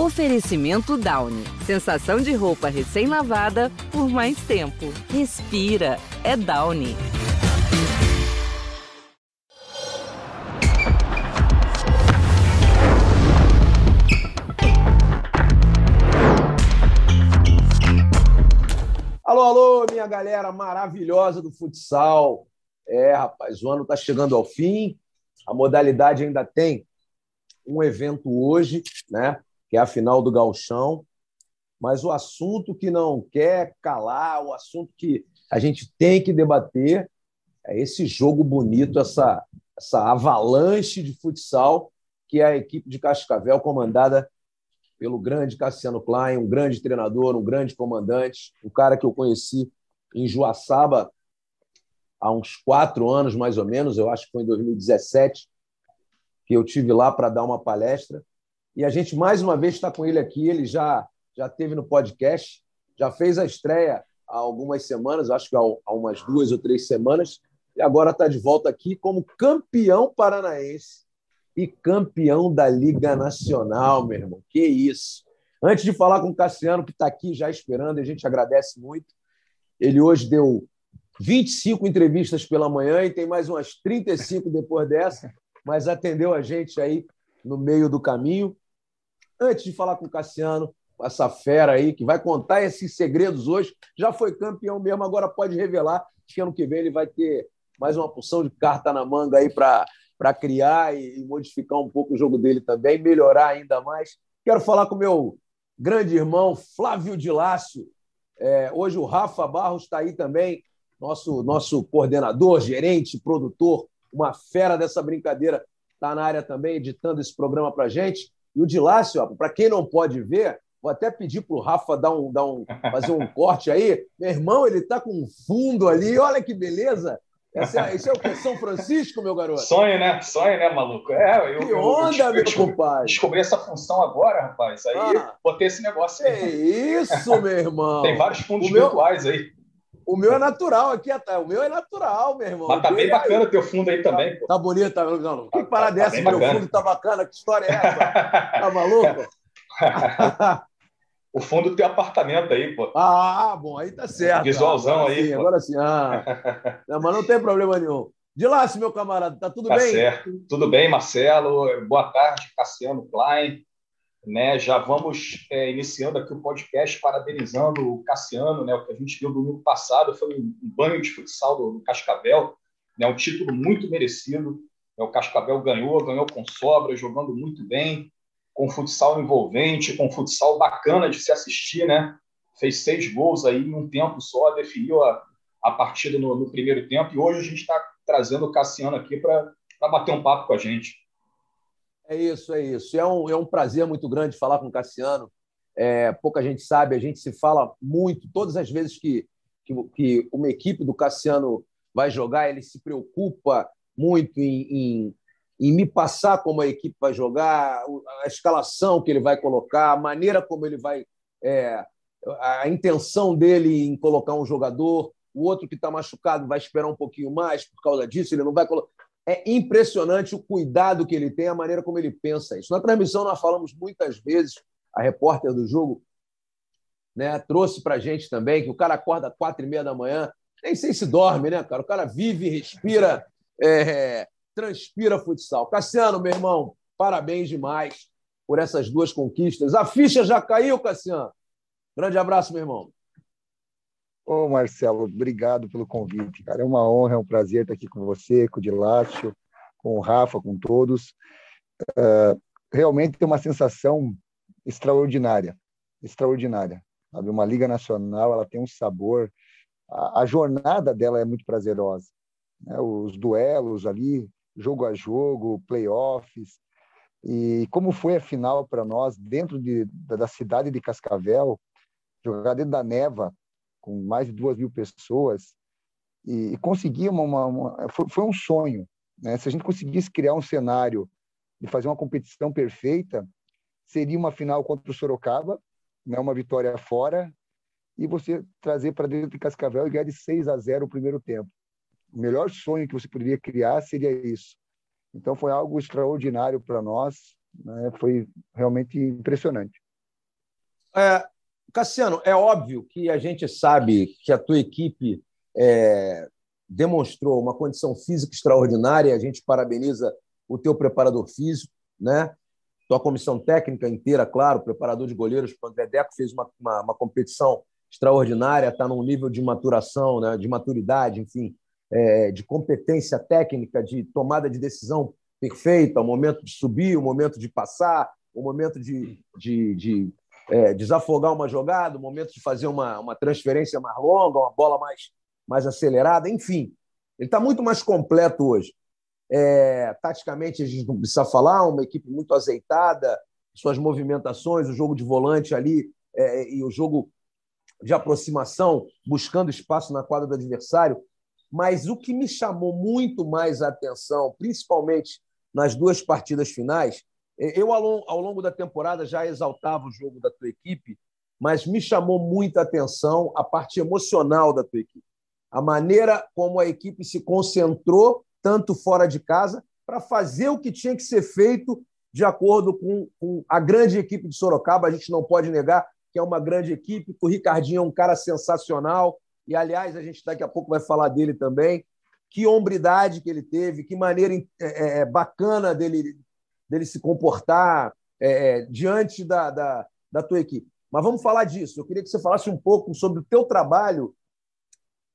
Oferecimento Downy. Sensação de roupa recém-lavada por mais tempo. Respira. É Downy. Alô, alô, minha galera maravilhosa do futsal. É, rapaz, o ano está chegando ao fim. A modalidade ainda tem um evento hoje, né? Que é a final do Galchão. Mas o assunto que não quer calar, o assunto que a gente tem que debater é esse jogo bonito, essa, essa avalanche de futsal que é a equipe de Cascavel, comandada pelo grande Cassiano Klein, um grande treinador, um grande comandante, um cara que eu conheci em Joaçaba há uns quatro anos, mais ou menos, eu acho que foi em 2017, que eu tive lá para dar uma palestra. E a gente, mais uma vez, está com ele aqui. Ele já, já teve no podcast, já fez a estreia há algumas semanas, acho que há umas duas ou três semanas, e agora está de volta aqui como campeão paranaense e campeão da Liga Nacional, meu irmão. Que isso! Antes de falar com o Cassiano, que está aqui já esperando, a gente agradece muito. Ele hoje deu 25 entrevistas pela manhã e tem mais umas 35 depois dessa, mas atendeu a gente aí no meio do caminho. Antes de falar com o Cassiano, essa fera aí, que vai contar esses segredos hoje, já foi campeão mesmo, agora pode revelar que ano que vem ele vai ter mais uma porção de carta na manga aí para criar e, modificar um pouco o jogo dele também, melhorar ainda mais. Quero falar com o meu grande irmão Flávio de Lácio. É, hoje o Rafa Barros está aí também, nosso, nosso coordenador, gerente, produtor, uma fera dessa brincadeira, está na área também, editando esse programa para gente. E o de Lácio, para quem não pode ver, vou até pedir para o Rafa dar um, dar um, fazer um corte aí. Meu irmão, ele está com um fundo ali, olha que beleza! Esse é, esse é o que? São Francisco, meu garoto? Sonho, né? Sonho, né, maluco? É, eu, que onda, eu, eu, meu compadre. Descobri essa função agora, rapaz. Aí ah, botei esse negócio aí. É isso, meu irmão. Tem vários fundos meu, virtuais aí. O meu é natural aqui atrás. O meu é natural, meu irmão. Mas tá bem bacana o teu fundo aí também. Pô. Tá bonito, tá? Não, que tá, parada tá, é essa? Meu fundo tá bacana. Que história é essa? tá maluco? o fundo do teu apartamento aí, pô. Ah, bom, aí tá certo. Visualzão aí. Sim, agora sim. Ah. não, mas não tem problema nenhum. De lá, meu camarada, tá tudo tá bem? Certo. Tudo bem, Marcelo. Boa tarde, Cassiano Klein. Né, já vamos é, iniciando aqui o podcast parabenizando o Cassiano, né, o que a gente viu domingo passado foi um banho de futsal do, do Cascavel, né, um título muito merecido. É, o Cascavel ganhou, ganhou com sobra, jogando muito bem, com futsal envolvente, com futsal bacana de se assistir, né? Fez seis gols aí em um tempo só, definiu a, a partida no, no primeiro tempo e hoje a gente está trazendo o Cassiano aqui para bater um papo com a gente. É isso, é isso. É um, é um prazer muito grande falar com o Cassiano. É, pouca gente sabe, a gente se fala muito. Todas as vezes que, que, que uma equipe do Cassiano vai jogar, ele se preocupa muito em, em em me passar como a equipe vai jogar, a escalação que ele vai colocar, a maneira como ele vai. É, a intenção dele em colocar um jogador, o outro que está machucado vai esperar um pouquinho mais por causa disso, ele não vai colocar. É impressionante o cuidado que ele tem, a maneira como ele pensa isso. Na transmissão, nós falamos muitas vezes, a repórter do jogo né, trouxe para a gente também que o cara acorda quatro e meia da manhã, nem sei se dorme, né, cara? O cara vive, respira é, transpira futsal. Cassiano, meu irmão, parabéns demais por essas duas conquistas. A ficha já caiu, Cassiano. Grande abraço, meu irmão. Ô, Marcelo, obrigado pelo convite, cara. É uma honra, é um prazer estar aqui com você, com o Dilácio, com o Rafa, com todos. Uh, realmente tem uma sensação extraordinária, extraordinária. Sabe? Uma liga nacional, ela tem um sabor. A, a jornada dela é muito prazerosa. Né? Os duelos ali, jogo a jogo, playoffs. E como foi a final para nós, dentro de, da cidade de Cascavel, jogar dentro da neva, com mais de duas mil pessoas, e, e conseguir uma. uma, uma foi, foi, um sonho. Né? Se a gente conseguisse criar um cenário de fazer uma competição perfeita, seria uma final contra o Sorocaba, né? uma vitória fora, e você trazer para dentro de Cascavel e ganhar de 6 a 0 o primeiro tempo o melhor sonho que você poderia criar seria isso. Então foi algo extraordinário para nós, né? foi realmente impressionante. É, Cassiano, é óbvio que a gente sabe que a tua equipe é, demonstrou uma condição física extraordinária. A gente parabeniza o teu preparador físico, né? Tua comissão técnica inteira, claro, preparador de goleiros, o André Deco fez uma, uma, uma competição extraordinária, está num nível de maturação, né? de maturidade, enfim, é, de competência técnica, de tomada de decisão perfeita, o momento de subir, o momento de passar, o momento de, de, de é, desafogar uma jogada, o momento de fazer uma, uma transferência mais longa, uma bola mais, mais acelerada, enfim. Ele está muito mais completo hoje. É, taticamente, a gente não precisa falar, uma equipe muito azeitada, suas movimentações, o jogo de volante ali é, e o jogo de aproximação, buscando espaço na quadra do adversário. Mas o que me chamou muito mais a atenção, principalmente nas duas partidas finais, eu, ao longo da temporada, já exaltava o jogo da tua equipe, mas me chamou muita atenção a parte emocional da tua equipe. A maneira como a equipe se concentrou tanto fora de casa, para fazer o que tinha que ser feito de acordo com, com, a grande equipe de Sorocaba. A gente não pode negar que é uma grande equipe, o Ricardinho é um cara sensacional, e, aliás, a gente daqui a pouco vai falar dele também. Que hombridade que ele teve, que maneira é, é, é bacana dele, dele se comportar é, é, diante da, da, da tua equipe. Mas vamos falar disso. Eu queria que você falasse um pouco sobre o teu trabalho,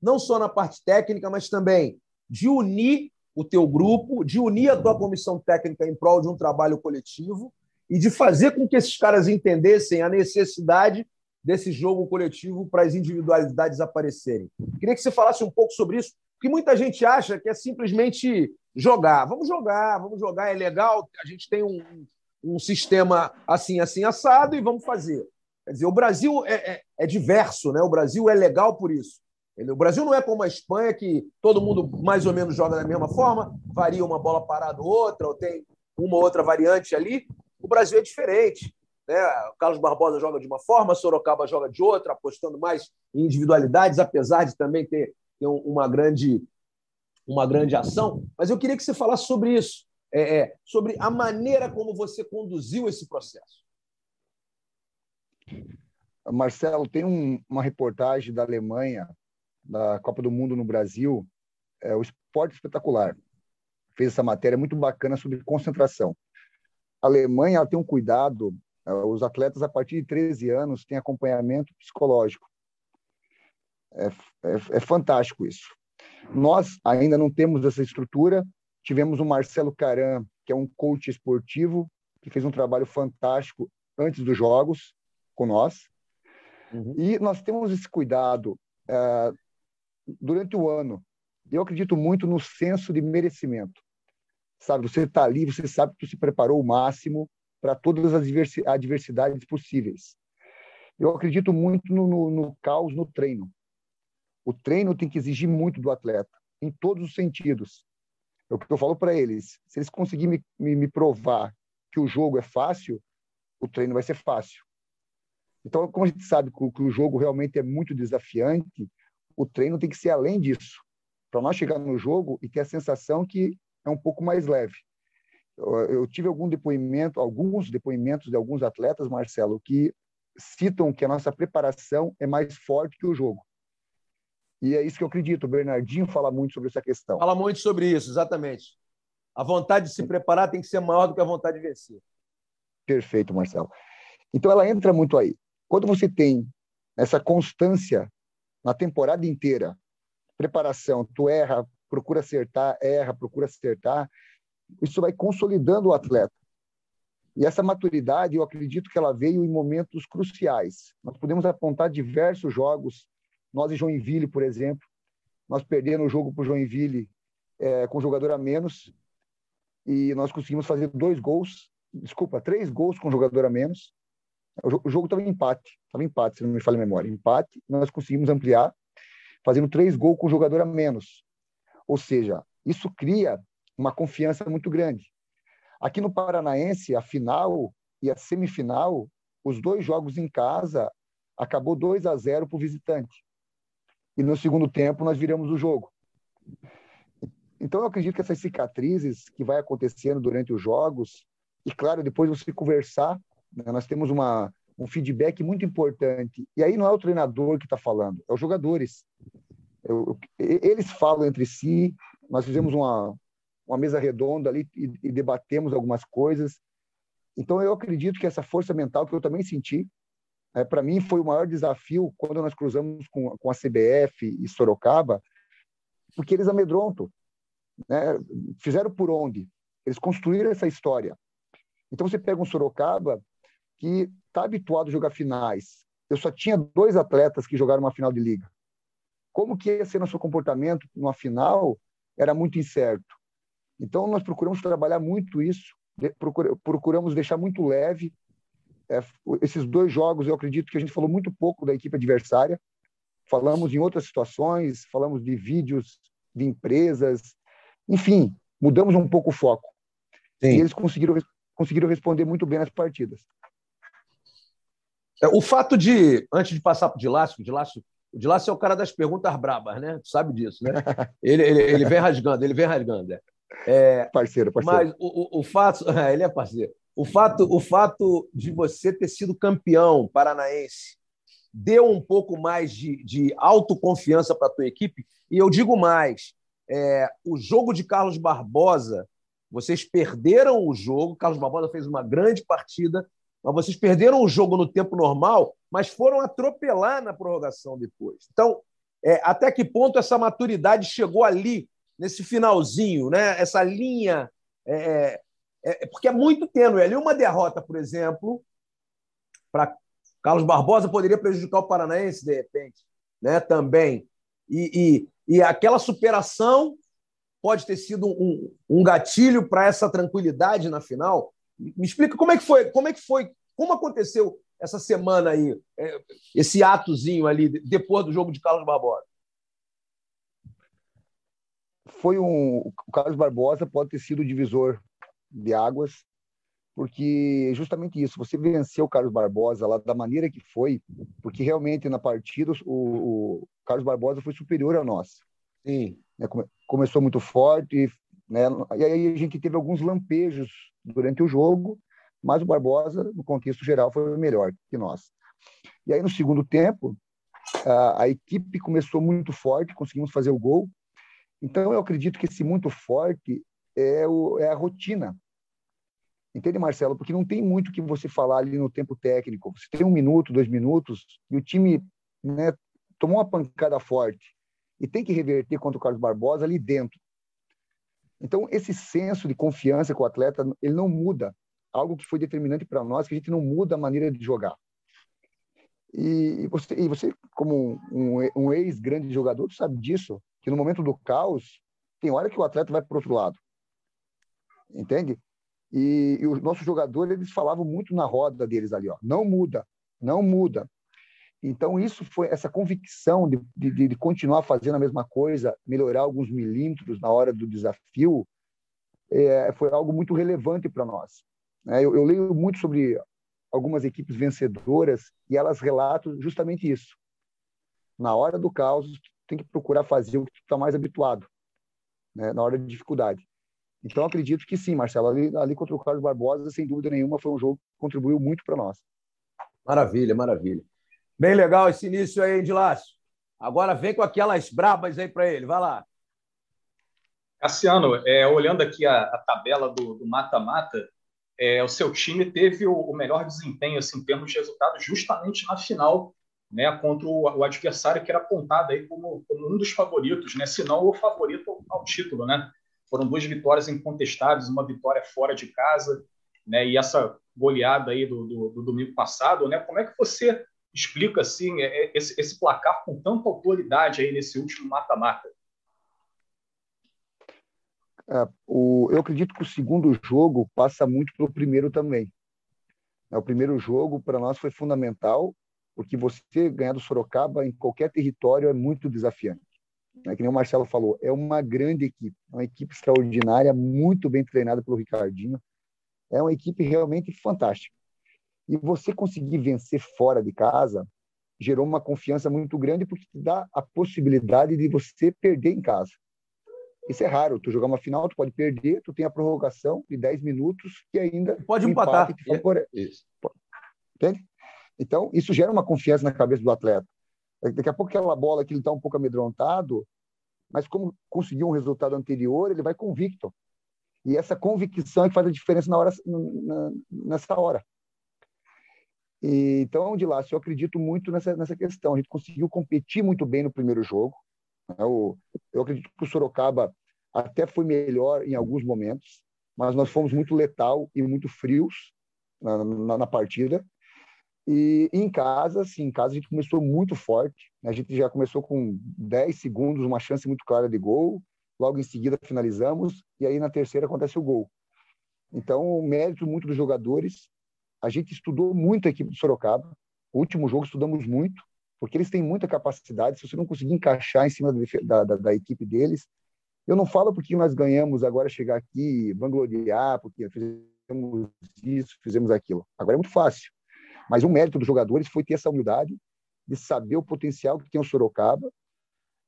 não só na parte técnica, mas também de unir o teu grupo, de unir a tua comissão técnica em prol de um trabalho coletivo e de fazer com que esses caras entendessem a necessidade desse jogo coletivo para as individualidades aparecerem. Queria que você falasse um pouco sobre isso, porque muita gente acha que é simplesmente jogar. Vamos jogar, vamos jogar, é legal, a gente tem um, um sistema assim, assim, assado e vamos fazer. Quer dizer, o Brasil é, é, é diverso, né? o Brasil é legal por isso. O Brasil não é como a Espanha, que todo mundo mais ou menos joga da mesma forma, varia uma bola parada ou outra, ou tem uma ou outra variante ali. O Brasil é diferente. Né? O Carlos Barbosa joga de uma forma, Sorocaba joga de outra, apostando mais em individualidades, apesar de também ter, ter uma, grande, uma grande ação. Mas eu queria que você falasse sobre isso, é, é, sobre a maneira como você conduziu esse processo. Marcelo, tem um, uma reportagem da Alemanha da Copa do Mundo no Brasil, é, o Esporte Espetacular fez essa matéria muito bacana sobre concentração. A Alemanha ela tem um cuidado, é, os atletas a partir de 13 anos têm acompanhamento psicológico. É, é, é fantástico isso. Nós ainda não temos essa estrutura. Tivemos o Marcelo Caran, que é um coach esportivo, que fez um trabalho fantástico antes dos jogos com nós. Uhum. E nós temos esse cuidado é, durante o ano. Eu acredito muito no senso de merecimento. Sabe, você está ali, você sabe que você se preparou o máximo para todas as adversidades possíveis. Eu acredito muito no, no, no caos no treino. O treino tem que exigir muito do atleta, em todos os sentidos. É o que eu falo para eles. Se eles conseguirem me, me, me provar que o jogo é fácil, o treino vai ser fácil. Então, como a gente sabe que o, que o jogo realmente é muito desafiante, o treino tem que ser além disso, para nós chegar no jogo e ter a sensação que é um pouco mais leve. Eu, eu tive algum depoimento, alguns depoimentos de alguns atletas, Marcelo, que citam que a nossa preparação é mais forte que o jogo. E é isso que eu acredito. O Bernardinho fala muito sobre essa questão. Fala muito sobre isso, exatamente. A vontade de se preparar tem que ser maior do que a vontade de vencer. Perfeito, Marcelo. Então ela entra muito aí. Quando você tem essa constância na temporada inteira, preparação, tu erra, procura acertar, erra, procura acertar, isso vai consolidando o atleta. E essa maturidade, eu acredito que ela veio em momentos cruciais. Nós podemos apontar diversos jogos. Nós em Joinville, por exemplo, nós perdemos o jogo para o Joinville é, com jogador a menos e nós conseguimos fazer dois gols, desculpa, três gols com jogador a menos. O jogo estava em empate, estava empate, se não me falha a memória. Empate, nós conseguimos ampliar, fazendo três gols com jogador a menos. Ou seja, isso cria uma confiança muito grande. Aqui no Paranaense, a final e a semifinal, os dois jogos em casa, acabou 2 a 0 para o visitante. E no segundo tempo nós viramos o jogo. Então eu acredito que essas cicatrizes que vai acontecendo durante os jogos, e claro, depois você conversar né? Nós temos uma, um feedback muito importante. E aí não é o treinador que está falando, é os jogadores. Eu, eles falam entre si. Nós fizemos uma, uma mesa redonda ali e, e debatemos algumas coisas. Então eu acredito que essa força mental que eu também senti, é, para mim foi o maior desafio quando nós cruzamos com, com a CBF e Sorocaba, porque eles amedrontam. Né? Fizeram por onde? Eles construíram essa história. Então você pega um Sorocaba que está habituado a jogar finais. Eu só tinha dois atletas que jogaram uma final de liga. Como que ia ser nosso comportamento numa final era muito incerto. Então nós procuramos trabalhar muito isso, procuramos deixar muito leve. É, esses dois jogos, eu acredito que a gente falou muito pouco da equipe adversária. Falamos em outras situações, falamos de vídeos de empresas, enfim, mudamos um pouco o foco. Sim. E eles conseguiram, conseguiram responder muito bem nas partidas. É, o fato de, antes de passar para o Dilácio, o Dilácio, o Dilácio é o cara das perguntas brabas, né? Tu sabe disso, né? Ele, ele, ele vem rasgando, ele vem rasgando. É. é parceiro, parceiro. Mas o, o, o fato, é, ele é parceiro. O fato, o fato de você ter sido campeão paranaense deu um pouco mais de, de autoconfiança para a tua equipe. E eu digo mais, é, o jogo de Carlos Barbosa, vocês perderam o jogo, Carlos Barbosa fez uma grande partida, mas vocês perderam o jogo no tempo normal, mas foram atropelar na prorrogação depois. Então, é, até que ponto essa maturidade chegou ali, nesse finalzinho, né? essa linha. É, é, é porque é muito tênue. Ali uma derrota, por exemplo, para Carlos Barbosa poderia prejudicar o Paranaense, de repente, né? também. E, e, e aquela superação pode ter sido um, um gatilho para essa tranquilidade na final. Me explica como é que foi, como é que foi, como aconteceu essa semana aí, é, esse atozinho ali depois do jogo de Carlos Barbosa. Foi um, o Carlos Barbosa pode ter sido o divisor de águas, porque justamente isso, você venceu o Carlos Barbosa lá da maneira que foi, porque realmente na partida o, o Carlos Barbosa foi superior a nós. Sim. Né, começou muito forte, né? E aí a gente teve alguns lampejos durante o jogo, mas o Barbosa, no contexto geral, foi melhor que nós. E aí, no segundo tempo, a, a equipe começou muito forte, conseguimos fazer o gol. Então, eu acredito que esse muito forte é, o, é a rotina. Entende, Marcelo? Porque não tem muito que você falar ali no tempo técnico. Você tem um minuto, dois minutos, e o time né, tomou uma pancada forte e tem que reverter contra o Carlos Barbosa ali dentro. Então, esse senso de confiança com o atleta, ele não muda. Algo que foi determinante para nós, que a gente não muda a maneira de jogar. E você, e você como um, um ex-grande jogador, sabe disso, que no momento do caos, tem hora que o atleta vai para o outro lado. Entende? E, e os nossos jogadores, eles falavam muito na roda deles ali, ó, não muda, não muda. Então, isso foi essa convicção de, de, de, continuar fazendo a mesma coisa, melhorar alguns milímetros na hora do desafio, é, foi algo muito relevante para nós. É, eu, eu, leio muito sobre algumas equipes vencedoras e elas relatam justamente isso. Na hora do caos, tem que procurar fazer o que tu está mais habituado, né, na hora de dificuldade. Então, acredito que sim, Marcelo. Ali, ali contra o Carlos Barbosa, sem dúvida nenhuma, foi um jogo que contribuiu muito para nós. Maravilha, maravilha. Bem legal esse início aí, Edilácio. Agora vem com aquelas brabas aí para ele. Vai lá. Cassiano, é, olhando aqui a, a tabela do mata-mata, é, o seu time teve o, o, melhor desempenho assim, em termos de resultados justamente na final, né, contra o, o adversário que era apontado aí como, como, um dos favoritos, né, se não o favorito ao, ao título. Né? Foram duas vitórias incontestáveis, uma vitória fora de casa, né, e essa goleada aí do, do, do domingo passado. Né, como é que você explica assim é, é, esse, esse placar com tanta autoridade aí nesse último mata-mata? É, o, eu acredito que o segundo jogo passa muito pelo primeiro também. É, o primeiro jogo para nós foi fundamental, porque você ganhar do Sorocaba em qualquer território é muito desafiante. É que nem o Marcelo falou, é uma grande equipe, é uma equipe extraordinária, muito bem treinada pelo Ricardinho. É uma equipe realmente fantástica. E você conseguir vencer fora de casa gerou uma confiança muito grande porque te dá a possibilidade de você perder em casa. Isso é raro. Tu jogar uma final, tu pode perder, tu tem a prorrogação de 10 minutos que ainda pode empatar. Favore... Isso. Entende? Então, isso gera uma confiança na cabeça do atleta. Daqui a pouco aquela bola que ele está um pouco amedrontado, mas como conseguiu um resultado anterior, ele vai convicto. E essa convicção é que faz a diferença na hora, na, nessa hora. E, então, de lá, eu acredito muito nessa, nessa questão. A gente conseguiu competir muito bem no primeiro jogo. Né? eu acredito que o Sorocaba até foi melhor em alguns momentos, mas nós fomos muito letal e muito frios na, na, na partida. E em casa, sim, em casa a gente começou muito forte. A gente já começou com 10 segundos, uma chance muito clara de gol. Logo em seguida finalizamos e aí na terceira acontece o gol. Então, mérito muito dos jogadores. A gente estudou muito a equipe do Sorocaba. O último jogo estudamos muito, porque eles têm muita capacidade. Se você não conseguir encaixar em cima da, da, da equipe deles, eu não falo porque nós ganhamos agora chegar aqui, vangloriar, porque fizemos isso, fizemos aquilo. Agora é muito fácil. Mas o mérito dos jogadores foi ter essa humildade de saber o potencial que tem o Sorocaba.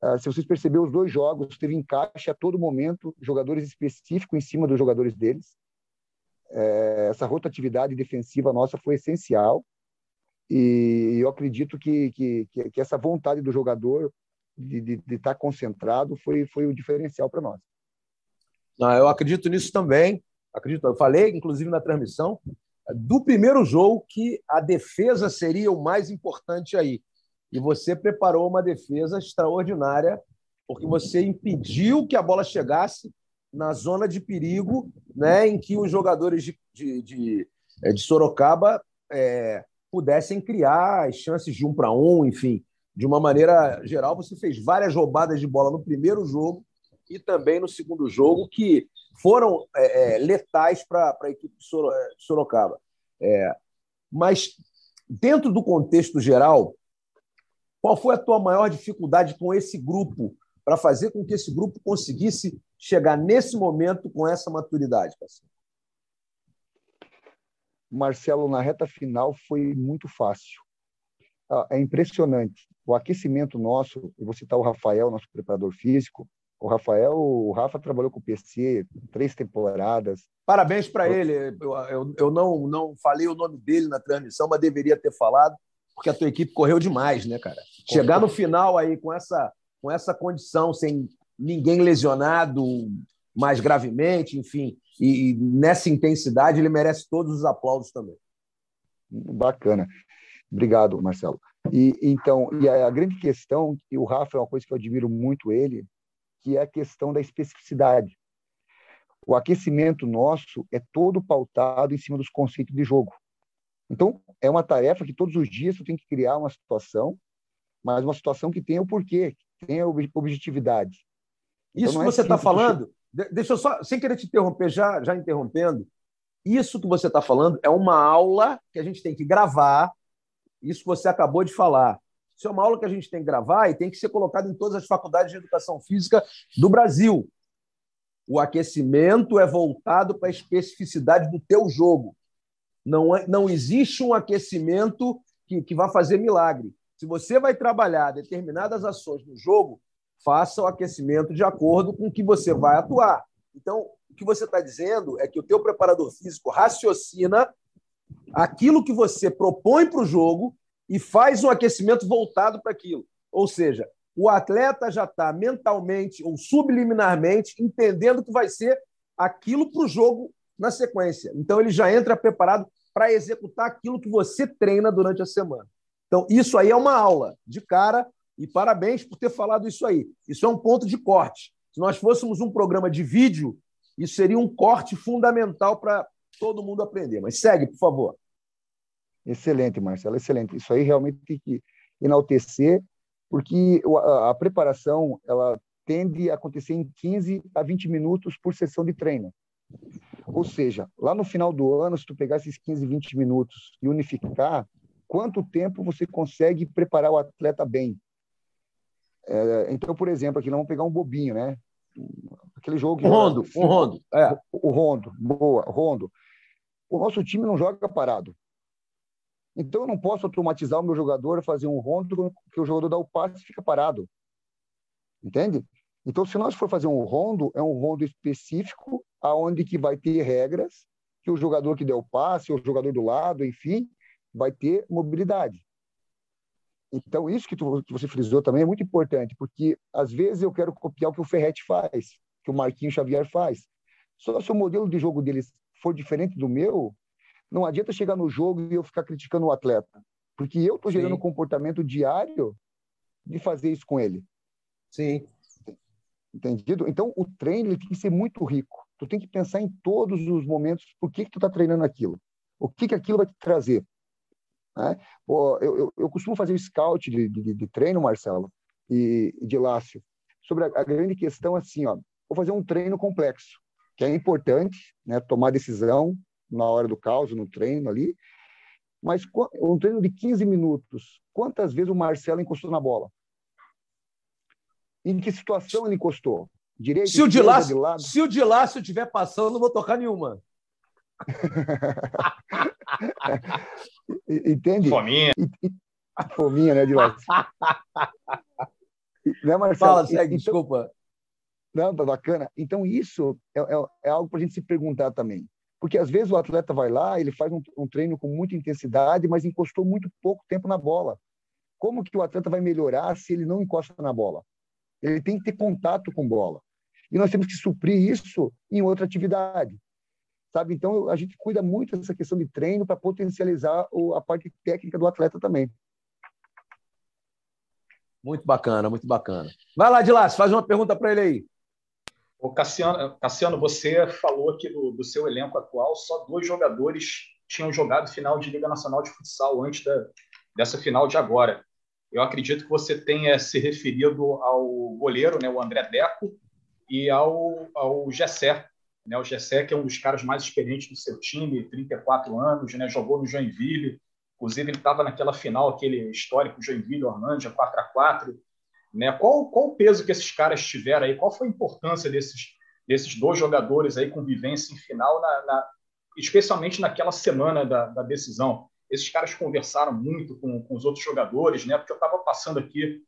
Uh, se vocês perceberam, os dois jogos teve encaixe a todo momento, jogadores específicos em cima dos jogadores deles. Uh, essa rotatividade defensiva nossa foi essencial. E eu acredito que, que, que essa vontade do jogador de, estar concentrado foi, foi o diferencial para nós. Não, eu acredito nisso também. Acredito, eu falei, inclusive na transmissão, do primeiro jogo que a defesa seria o mais importante aí. E você preparou uma defesa extraordinária, porque você impediu que a bola chegasse na zona de perigo, né, em que os jogadores de, de, de, eh, de Sorocaba é, pudessem criar as chances de um para um, enfim de uma maneira geral, você fez várias roubadas de bola no primeiro jogo e também no segundo jogo, que foram é, é letais para a equipe de Sorocaba. É, mas, dentro do contexto geral, qual foi a tua maior dificuldade com esse grupo para fazer com que esse grupo conseguisse chegar nesse momento com essa maturidade, parceiro? Marcelo, na reta final foi muito fácil. Ah, é impressionante o aquecimento nosso, eu vou citar o Rafael, nosso preparador físico. O Rafael, o Rafa trabalhou com o PC três temporadas. Parabéns para ele. Eu, eu, eu, não, não falei o nome dele na transmissão, mas deveria ter falado, porque a tua equipe correu demais, né, cara? Chegar no final aí com essa, com essa condição, sem ninguém lesionado mais gravemente, enfim, e, e nessa intensidade, ele merece todos os aplausos também. Bacana. Obrigado, Marcelo. E então, e a, a grande questão, e o Rafa é uma coisa que eu admiro muito ele, que é a questão da especificidade. O aquecimento nosso é todo pautado em cima dos conceitos de jogo. Então, é uma tarefa que todos os dias tu tem que criar uma situação, mas uma situação que tenha o porquê, que tenha objetividade. Então, isso que é você está falando, deixa eu só, sem querer te interromper, já, já interrompendo, isso que você está falando é uma aula que a gente tem que gravar isso você acabou de falar. Isso é uma aula que a gente tem que gravar e tem que ser colocado em todas as faculdades de educação física do Brasil. O aquecimento é voltado para a especificidade do teu jogo. Não, é, não existe um aquecimento que, que vai fazer milagre. Se você vai trabalhar determinadas ações no jogo, faça o aquecimento de acordo com o que você vai atuar. Então, o que você está dizendo é que o teu preparador físico raciocina aquilo que você propõe para o jogo e faz um aquecimento voltado para aquilo. Ou seja, o atleta já está mentalmente ou subliminarmente entendendo que vai ser aquilo para o jogo na sequência. Então ele já entra preparado para executar aquilo que você treina durante a semana. Então isso aí é uma aula de cara e parabéns por ter falado isso aí. Isso é um ponto de corte. Se nós fôssemos um programa de vídeo, isso seria um corte fundamental para todo mundo aprender. Mas segue, por favor. Excelente, Marcelo, excelente. Isso aí realmente tem que enaltecer, porque a, preparação ela tende a acontecer em 15 a 20 minutos por sessão de treino. Ou seja, lá no final do ano, se tu pegar esses 15, 20 minutos e unificar, quanto tempo você consegue preparar o atleta bem? É, então, por exemplo, aqui nós vamos pegar um bobinho, né? Aquele jogo. Um rondo, um rondo. É. O, o rondo, boa, rondo o nosso time não joga parado. Então eu não posso automatizar o meu jogador fazer um rondo que o jogador dá o passe e fica parado. Entende? Então se nós for fazer um rondo, é um rondo específico aonde que vai ter regras que o jogador que deu o passe, o jogador do lado, enfim, vai ter mobilidade. Então, isso que, tu, que você frisou também é muito importante, porque às vezes eu quero copiar o que o Ferretti faz, que o Marquinhos Xavier faz. Só se o modelo de jogo deles for diferente do meu, não adianta chegar no jogo e eu ficar criticando o atleta, porque eu estou gerando um comportamento diário de fazer isso com ele. Sim. Entendido? Então, o treino ele tem que ser muito rico. Tu tem que pensar em todos os momentos por que, que tu está treinando aquilo. O que, que aquilo vai te trazer. Né? Eu, eu, eu, costumo fazer o scout de, de, de treino, Marcelo, e, de Lácio, sobre a, a, grande questão assim, ó, vou fazer um treino complexo, que é importante, né, tomar decisão na hora do caos, no treino ali, mas um treino de 15 minutos, quantas vezes o Marcelo encostou na bola? Em que situação ele encostou? Direito, se, o de Lácio, se o de Lácio estiver passando, não vou tocar nenhuma. Entende? Fominha. Fominha, né, de Lácio? né, Marcelo? Fala, segue, então, desculpa. Não, tá bacana. Então, isso é, é, é algo para a gente se perguntar também. Porque às vezes o atleta vai lá, ele faz um, um, treino com muita intensidade, mas encostou muito pouco tempo na bola. Como que o atleta vai melhorar se ele não encosta na bola? Ele tem que ter contato com bola. E nós temos que suprir isso em outra atividade. Sabe? Então, a gente cuida muito dessa questão de treino para potencializar a parte técnica do atleta também. Muito bacana, muito bacana. Vai lá, Dilas, faz uma pergunta para ele aí. O Cassiano, Cassiano, você falou aqui do, do, seu elenco atual, só dois jogadores tinham jogado final de Liga Nacional de Futsal antes da, dessa final de agora. Eu acredito que você tenha se referido ao goleiro, né, o André Deco, e ao, ao Gessé. Né, o Gessé, que é um dos caras mais experientes do seu time, 34 anos, né, jogou no Joinville. Inclusive, ele estava naquela final, aquele histórico Joinville-Orlândia, 4 a 4 né? Qual, qual o peso que esses caras tiveram aí? Qual foi a importância desses, desses dois jogadores aí com vivência em final, na, na, especialmente naquela semana da, da, decisão? Esses caras conversaram muito com, com os outros jogadores, né? Porque eu estava passando aqui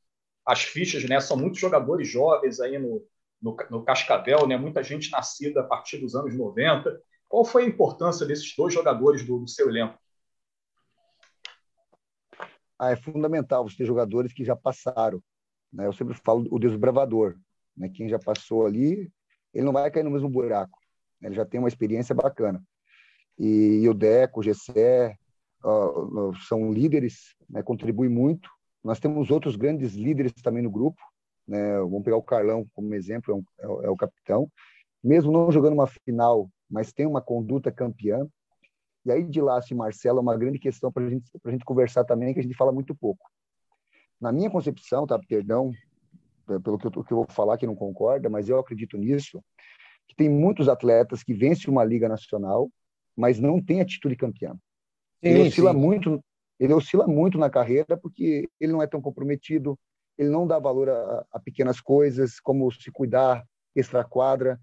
as fichas, né? São muitos jogadores jovens aí no, no, no Cascavel, né? Muita gente nascida a partir dos anos 90. Qual foi a importância desses dois jogadores do, do seu elenco? Ah, é fundamental você ter jogadores que já passaram né? Eu sempre falo o desbravador. Né? Quem já passou ali, ele não vai cair no mesmo buraco. Né? Ele já tem uma experiência bacana. E, e o Deco, o Gessé, uh, são líderes, né? contribuem muito. Nós temos outros grandes líderes também no grupo. Né? Vamos pegar o Carlão como exemplo, é, um, é, é o capitão. Mesmo não jogando uma final, mas tem uma conduta campeã. E aí, de Lácio e Marcelo, é uma grande questão para gente, a gente conversar também, que a gente fala muito pouco na minha concepção, tá? Perdão pelo que eu, que eu vou falar que não concorda, mas eu acredito nisso, que tem muitos atletas que vencem uma liga nacional, mas não tem atitude campeã. Sim, ele oscila sim. muito, ele oscila muito na carreira porque ele não é tão comprometido, ele não dá valor a, a pequenas coisas, como se cuidar extra quadra,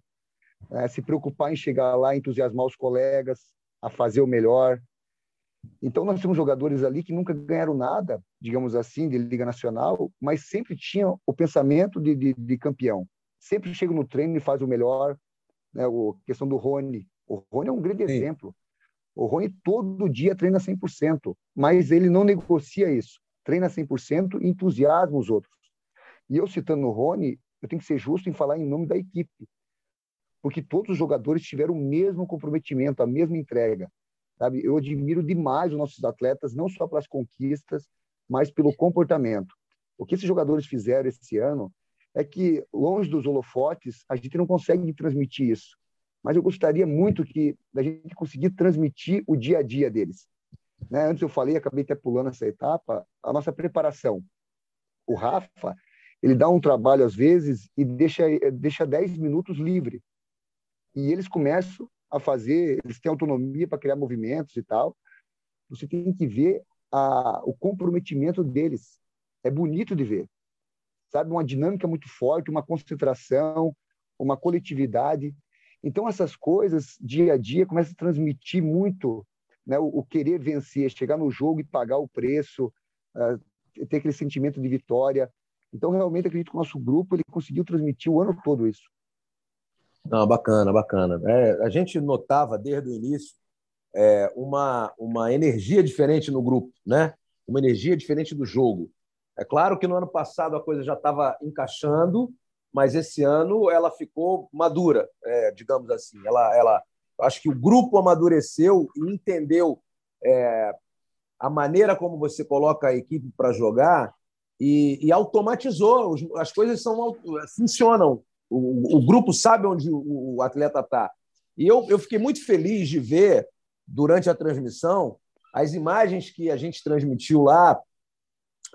né? se preocupar em chegar lá, entusiasmar os colegas, a fazer o melhor, então, nós temos jogadores ali que nunca ganharam nada, digamos assim, de Liga Nacional, mas sempre tinham o pensamento de, de, de campeão. Sempre chegam no treino e faz o melhor. Né? O, questão do Rony. O Rony é um grande Sim. exemplo. O Rony todo dia treina 100%, mas ele não negocia isso. Treina 100% e entusiasma os outros. E eu citando o Rony, eu tenho que ser justo em falar em nome da equipe, porque todos os jogadores tiveram o mesmo comprometimento, a mesma entrega. Sabe? Eu admiro demais os nossos atletas, não só pelas conquistas, mas pelo comportamento. O que esses jogadores fizeram esse ano é que, longe dos holofotes, a gente não consegue transmitir isso. Mas eu gostaria muito que da gente conseguir transmitir o dia a dia deles. Né? Antes eu falei, acabei até pulando essa etapa, a nossa preparação. O Rafa, ele dá um trabalho às vezes e deixa deixa 10 minutos livre. E eles começam a fazer, eles têm autonomia para criar movimentos e tal. Você tem que ver a, o comprometimento deles. É bonito de ver. Sabe, uma dinâmica muito forte, uma concentração, uma coletividade. Então, essas coisas, dia a dia, começam a transmitir muito né, o, o, querer vencer, chegar no jogo e pagar o preço, uh, ter aquele sentimento de vitória. Então, realmente, acredito que o nosso grupo ele conseguiu transmitir o ano todo isso. Não, bacana, bacana. É, a gente notava desde o início é, uma, uma energia diferente no grupo, né? uma energia diferente do jogo. É claro que no ano passado a coisa já estava encaixando, mas esse ano ela ficou madura, é, digamos assim. Ela, ela, acho que o grupo amadureceu e entendeu é, a maneira como você coloca a equipe para jogar e, e automatizou. As coisas são, funcionam. O, o grupo sabe onde o, o atleta está. E eu, eu fiquei muito feliz de ver, durante a transmissão, as imagens que a gente transmitiu lá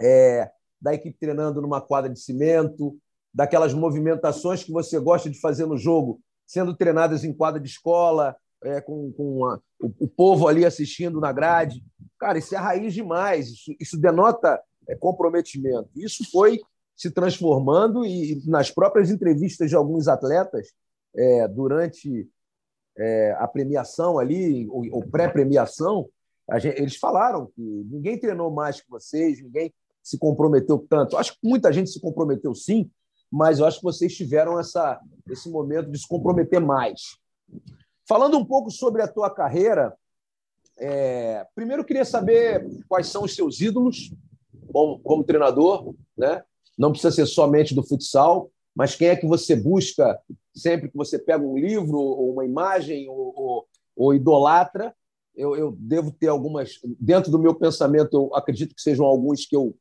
é, da equipe treinando numa quadra de cimento, daquelas movimentações que você gosta de fazer no jogo, sendo treinadas em quadra de escola, é, com, com a, o, o, povo ali assistindo na grade. Cara, isso é raiz demais, isso, isso denota é, comprometimento. Isso foi se transformando e nas próprias entrevistas de alguns atletas é, durante é, a premiação ali, ou, ou pré-premiação, eles falaram que ninguém treinou mais que vocês, ninguém se comprometeu tanto. Acho que muita gente se comprometeu sim, mas eu acho que vocês tiveram essa, esse momento de se comprometer mais. Falando um pouco sobre a tua carreira, é, primeiro queria saber quais são os seus ídolos como, como treinador, né? Não precisa ser somente do futsal, mas quem é que você busca sempre que você pega um livro ou uma imagem ou, ou, ou idolatra? Eu, eu, devo ter algumas dentro do meu pensamento. Eu acredito que sejam alguns que eu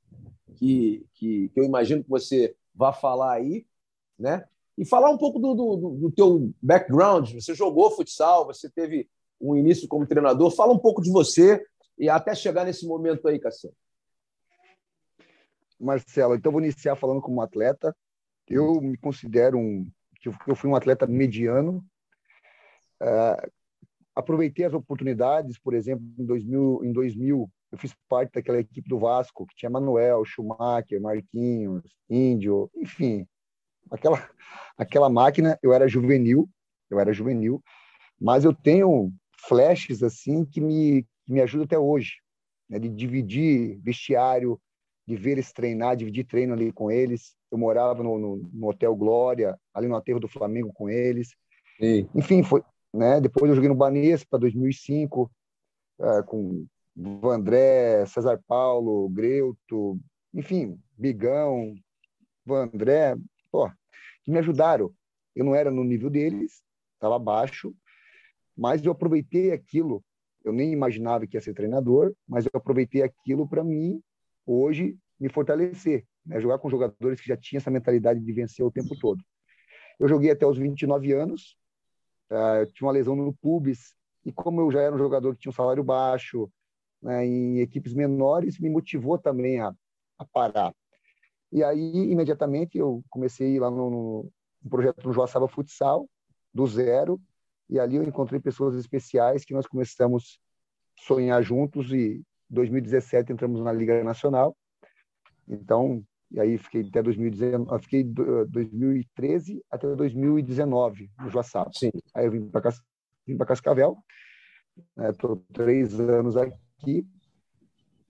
que, que, que eu imagino que você vá falar aí, né? E falar um pouco do, do, do teu background. Você jogou futsal, você teve um início como treinador. Fala um pouco de você e até chegar nesse momento aí, Cassiano. Marcelo, então vou iniciar falando como atleta. Eu me considero um que eu fui um atleta mediano. Uh, aproveitei as oportunidades, por exemplo, em 2000, em 2000 eu fiz parte daquela equipe do Vasco que tinha Manuel, Schumacher, Marquinhos, Índio, enfim, aquela aquela máquina. Eu era juvenil, eu era juvenil, mas eu tenho flashes assim que me que me ajudam até hoje, né, de dividir vestiário, de ver eles treinar, dividir treino ali com eles. Eu morava no, no, no Hotel Glória, ali no aterro do Flamengo com eles. Sim. Enfim, foi, né? Depois eu joguei no Banespa 2005, é, com Vandré, César Paulo, Greuto, enfim, Bigão, Vandré, pô, que me ajudaram. Eu não era no nível deles, estava abaixo, mas eu aproveitei aquilo. Eu nem imaginava que ia ser treinador, mas eu aproveitei aquilo para mim hoje me fortalecer, né? jogar com jogadores que já tinham essa mentalidade de vencer o tempo todo. Eu joguei até os 29 anos, uh, tinha uma lesão no pubis, e como eu já era um jogador que tinha um salário baixo, né, em equipes menores, me motivou também a, a, parar. E aí, imediatamente, eu comecei lá no, no, projeto no Joaçaba Futsal, do zero, e ali eu encontrei pessoas especiais que nós começamos a sonhar juntos e 2017 entramos na Liga Nacional. Então, e aí fiquei até 2019, fiquei 2013 até 2019 no Joaçaba. Sim. Aí eu vim para vim para Cascavel. Estou né, três anos aqui.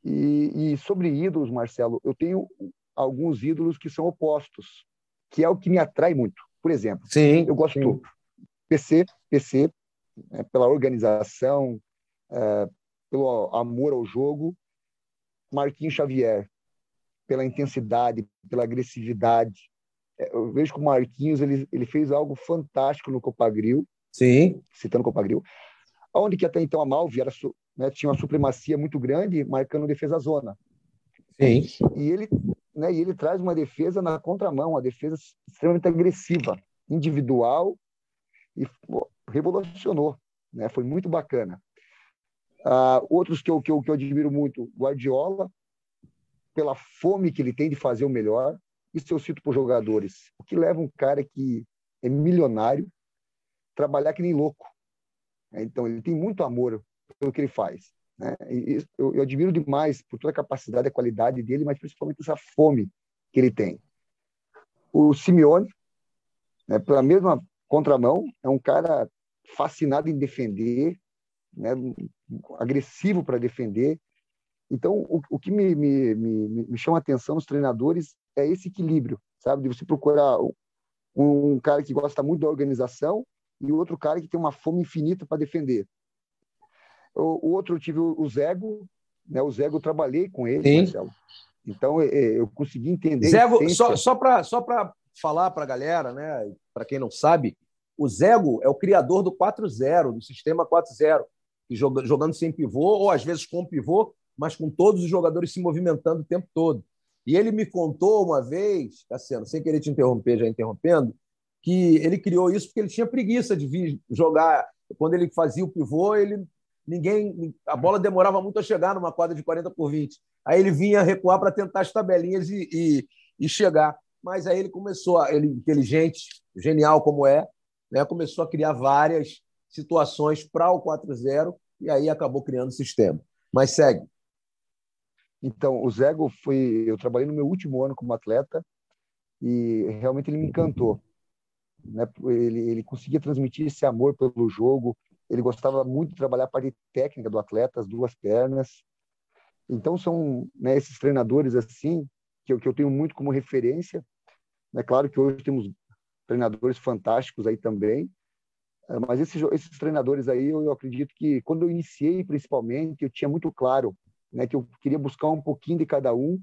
E, e sobre ídolos, Marcelo, eu tenho alguns ídolos que são opostos, que é o que me atrai muito. Por exemplo, sim, eu gosto sim. PC, PC, é, pela organização, é, pelo amor ao jogo, Marquinhos Xavier, pela intensidade, pela agressividade. É, eu vejo que o Marquinhos ele, ele fez algo fantástico no Copagril. Sim. Citando o Copagril. Onde que até então a Malvi era, né, tinha uma supremacia muito grande, marcando defesa zona. Sim. E ele, né, e ele traz uma defesa na contramão, uma defesa extremamente agressiva, individual, e pô, revolucionou. Né? Foi muito bacana. Uh, outros que eu, que, eu, que eu admiro muito, Guardiola, pela fome que ele tem de fazer o melhor. Isso eu cito os jogadores. O que leva um cara que é milionário trabalhar que nem louco. Então, ele tem muito amor pelo que ele faz. Né? E eu, eu admiro demais por toda a capacidade a qualidade dele, mas principalmente essa fome que ele tem. O Simeone, né, pela mesma contramão, é um cara fascinado em defender, né, agressivo para defender. Então, o, o que me, me, me, me, chama a atenção nos treinadores é esse equilíbrio, sabe? De você procurar um, cara que gosta muito da organização e outro cara que tem uma fome infinita para defender. O, o outro eu tive o Zego, né? O Zego eu trabalhei com ele, Sim. Marcelo. Então eu consegui entender. Zego, só, só para só falar para a galera, né? Para quem não sabe, o Zego é o criador do 4-0, do sistema 4-0, jogando sem pivô, ou às vezes com pivô, mas com todos os jogadores se movimentando o tempo todo. E ele me contou uma vez, Cassiano, sem querer te interromper, já interrompendo, que ele criou isso porque ele tinha preguiça de vir jogar. Quando ele fazia o pivô, ele ninguém a bola demorava muito a chegar numa quadra de 40 por 20. Aí ele vinha recuar para tentar as tabelinhas e, e, e, chegar. Mas aí ele começou, ele inteligente, genial como é, né, começou a criar várias situações para o 4-0 e aí acabou criando o sistema. Mas segue. Então, o Zego foi. Eu trabalhei no meu último ano como atleta e realmente ele me encantou. Né? Ele, ele conseguia transmitir esse amor pelo jogo. Ele gostava muito de trabalhar a parte técnica do atleta, as duas pernas. Então, são né, esses treinadores assim que eu, que eu tenho muito como referência. É claro que hoje temos treinadores fantásticos aí também, mas esses, esses treinadores aí, eu, eu acredito que quando eu iniciei, principalmente, eu tinha muito claro né, que eu queria buscar um pouquinho de cada um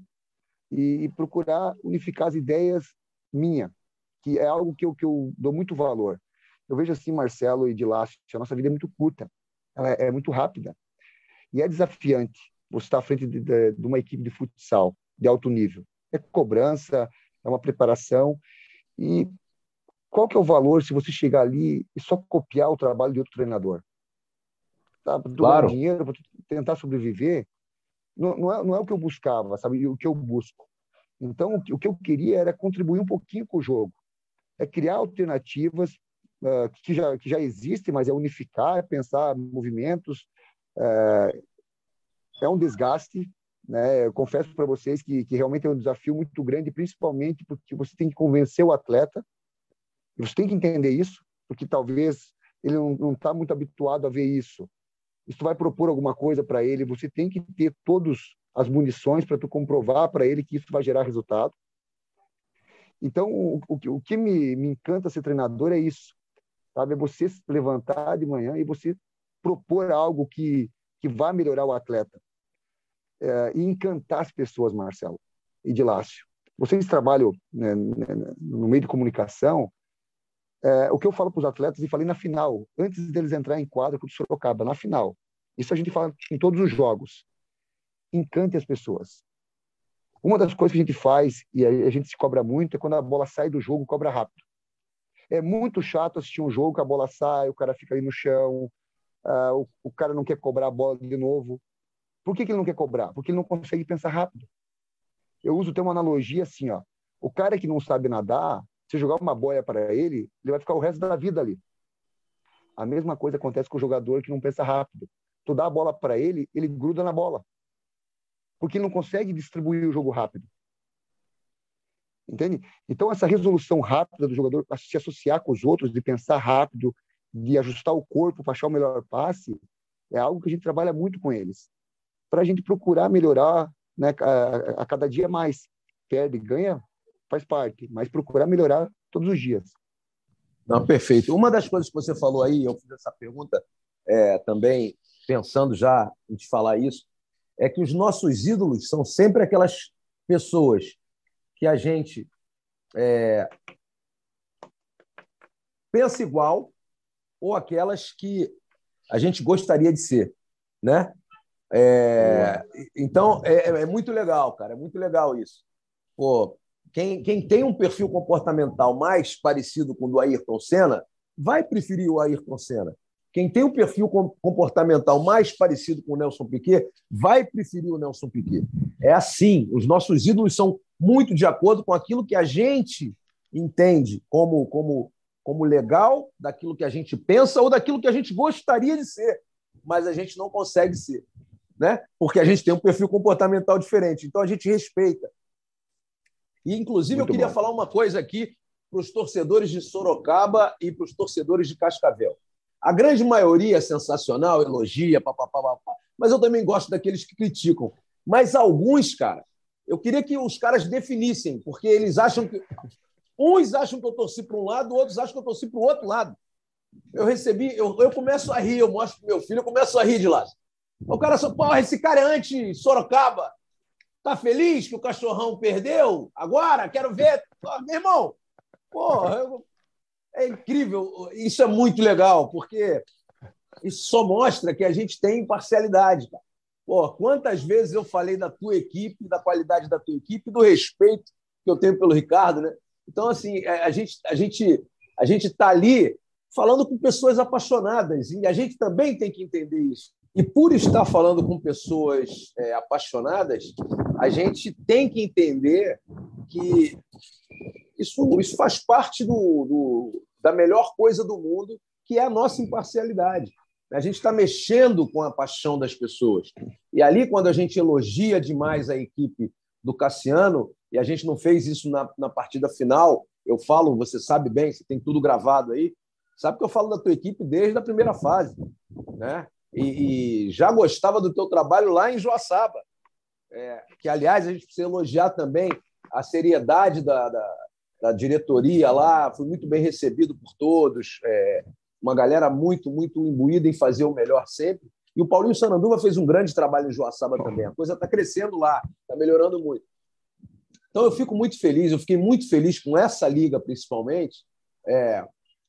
e, e procurar unificar as ideias minha, que é algo que eu, que eu dou muito valor. Eu vejo assim, Marcelo e de Lácio, a nossa vida é muito curta, ela é, é muito rápida e é desafiante você estar à frente de, de, de uma equipe de futsal de alto nível. É cobrança, é uma preparação e qual que é o valor se você chegar ali e só copiar o trabalho de outro treinador? Tá? Claro. dinheiro para tentar sobreviver, não, não, é, não é o que eu buscava, sabe? O que eu busco. Então, o que, o que eu queria era contribuir um pouquinho com o jogo. É criar alternativas uh, que, já, que já existem, mas é unificar, é pensar movimentos. Uh, é um desgaste, né? Eu confesso para vocês que, que realmente é um desafio muito grande, principalmente porque você tem que convencer o atleta. Você tem que entender isso, porque talvez ele não está muito habituado a ver isso tu vai propor alguma coisa para ele, você tem que ter todas as munições para tu comprovar para ele que isso vai gerar resultado. Então, o, o, o que me, me encanta ser treinador é isso, sabe? É você se levantar de manhã e você propor algo que, que vá melhorar o atleta. É, e encantar as pessoas, Marcelo e de Lácio. Vocês trabalham né, né no meio de comunicação, é, o que eu falo para os atletas, e falei na final, antes deles entrar em quadra contra o Sorocaba, na final. Isso a gente fala em todos os jogos. Encante as pessoas. Uma das coisas que a gente faz, e a gente se cobra muito, é quando a bola sai do jogo, cobra rápido. É muito chato assistir um jogo que a bola sai, o cara fica ali no chão, uh, o, o, cara não quer cobrar a bola de novo. Por que, que ele não quer cobrar? Porque ele não consegue pensar rápido. Eu uso até uma analogia assim, ó. O cara que não sabe nadar, se jogar uma boia para ele, ele vai ficar o resto da vida ali. A mesma coisa acontece com o jogador que não pensa rápido. Tu dá a bola para ele, ele gruda na bola. Porque não consegue distribuir o jogo rápido. Entende? Então, essa resolução rápida do jogador, se associar com os outros, de pensar rápido, de ajustar o corpo para achar o melhor passe, é algo que a gente trabalha muito com eles. Para a gente procurar melhorar né, a, a cada dia mais. Perde, ganha, faz parte, mas procurar melhorar todos os dias. Não, perfeito. Uma das coisas que você falou aí, eu fiz essa pergunta é, também pensando já em te falar isso, é que os nossos ídolos são sempre aquelas pessoas que a gente é, pensa igual ou aquelas que a gente gostaria de ser, né? É, então é, é, muito legal, cara, é muito legal isso. Pô, quem, quem tem um perfil comportamental mais parecido com o do Ayrton Senna vai preferir o Ayrton Senna. Quem tem um perfil comportamental mais parecido com o Nelson Piquet vai preferir o Nelson Piquet. É assim, os nossos ídolos são muito de acordo com aquilo que a gente entende como, como, como legal, daquilo que a gente pensa ou daquilo que a gente gostaria de ser, mas a gente não consegue ser, né? Porque a gente tem um perfil comportamental diferente. Então a gente respeita. E, inclusive, Muito eu queria bom. falar uma coisa aqui para os torcedores de Sorocaba e para os torcedores de Cascavel. A grande maioria é sensacional, elogia, papapá, papá, mas eu também gosto daqueles que criticam. Mas alguns, cara, eu queria que os caras definissem, porque eles acham que. Uns acham que eu torci para um lado, outros acham que eu torci para o outro lado. Eu recebi, eu, eu começo a rir, eu mostro para meu filho, eu começo a rir de lá. O cara só, porra, esse cara é anti-Sorocaba. Tá feliz que o cachorrão perdeu? Agora, quero ver. Meu irmão, porra, é incrível. Isso é muito legal, porque isso só mostra que a gente tem imparcialidade. Cara. Quantas vezes eu falei da tua equipe, da qualidade da tua equipe, do respeito que eu tenho pelo Ricardo, né? Então, assim, é, a gente a gente a gente está ali falando com pessoas apaixonadas e a gente também tem que entender isso. E por estar falando com pessoas é, apaixonadas, a gente tem que entender que isso, isso faz parte do, do, da melhor coisa do mundo, que é a nossa imparcialidade. A gente está mexendo com a paixão das pessoas. E ali, quando a gente elogia demais a equipe do Cassiano, e a gente não fez isso na, na partida final, eu falo, você sabe bem, você tem tudo gravado aí, sabe que eu falo da tua equipe desde a primeira fase. Né? E, e já gostava do teu trabalho lá em Joaçaba. É, que, aliás, a gente precisa elogiar também a seriedade da, da, da diretoria lá, foi muito bem recebido por todos, é, uma galera muito, muito imbuída em fazer o melhor sempre. E o Paulinho Sananduva fez um grande trabalho em Joaçaba também. A coisa está crescendo lá, está melhorando muito. Então eu fico muito feliz, eu fiquei muito feliz com essa liga, principalmente, é,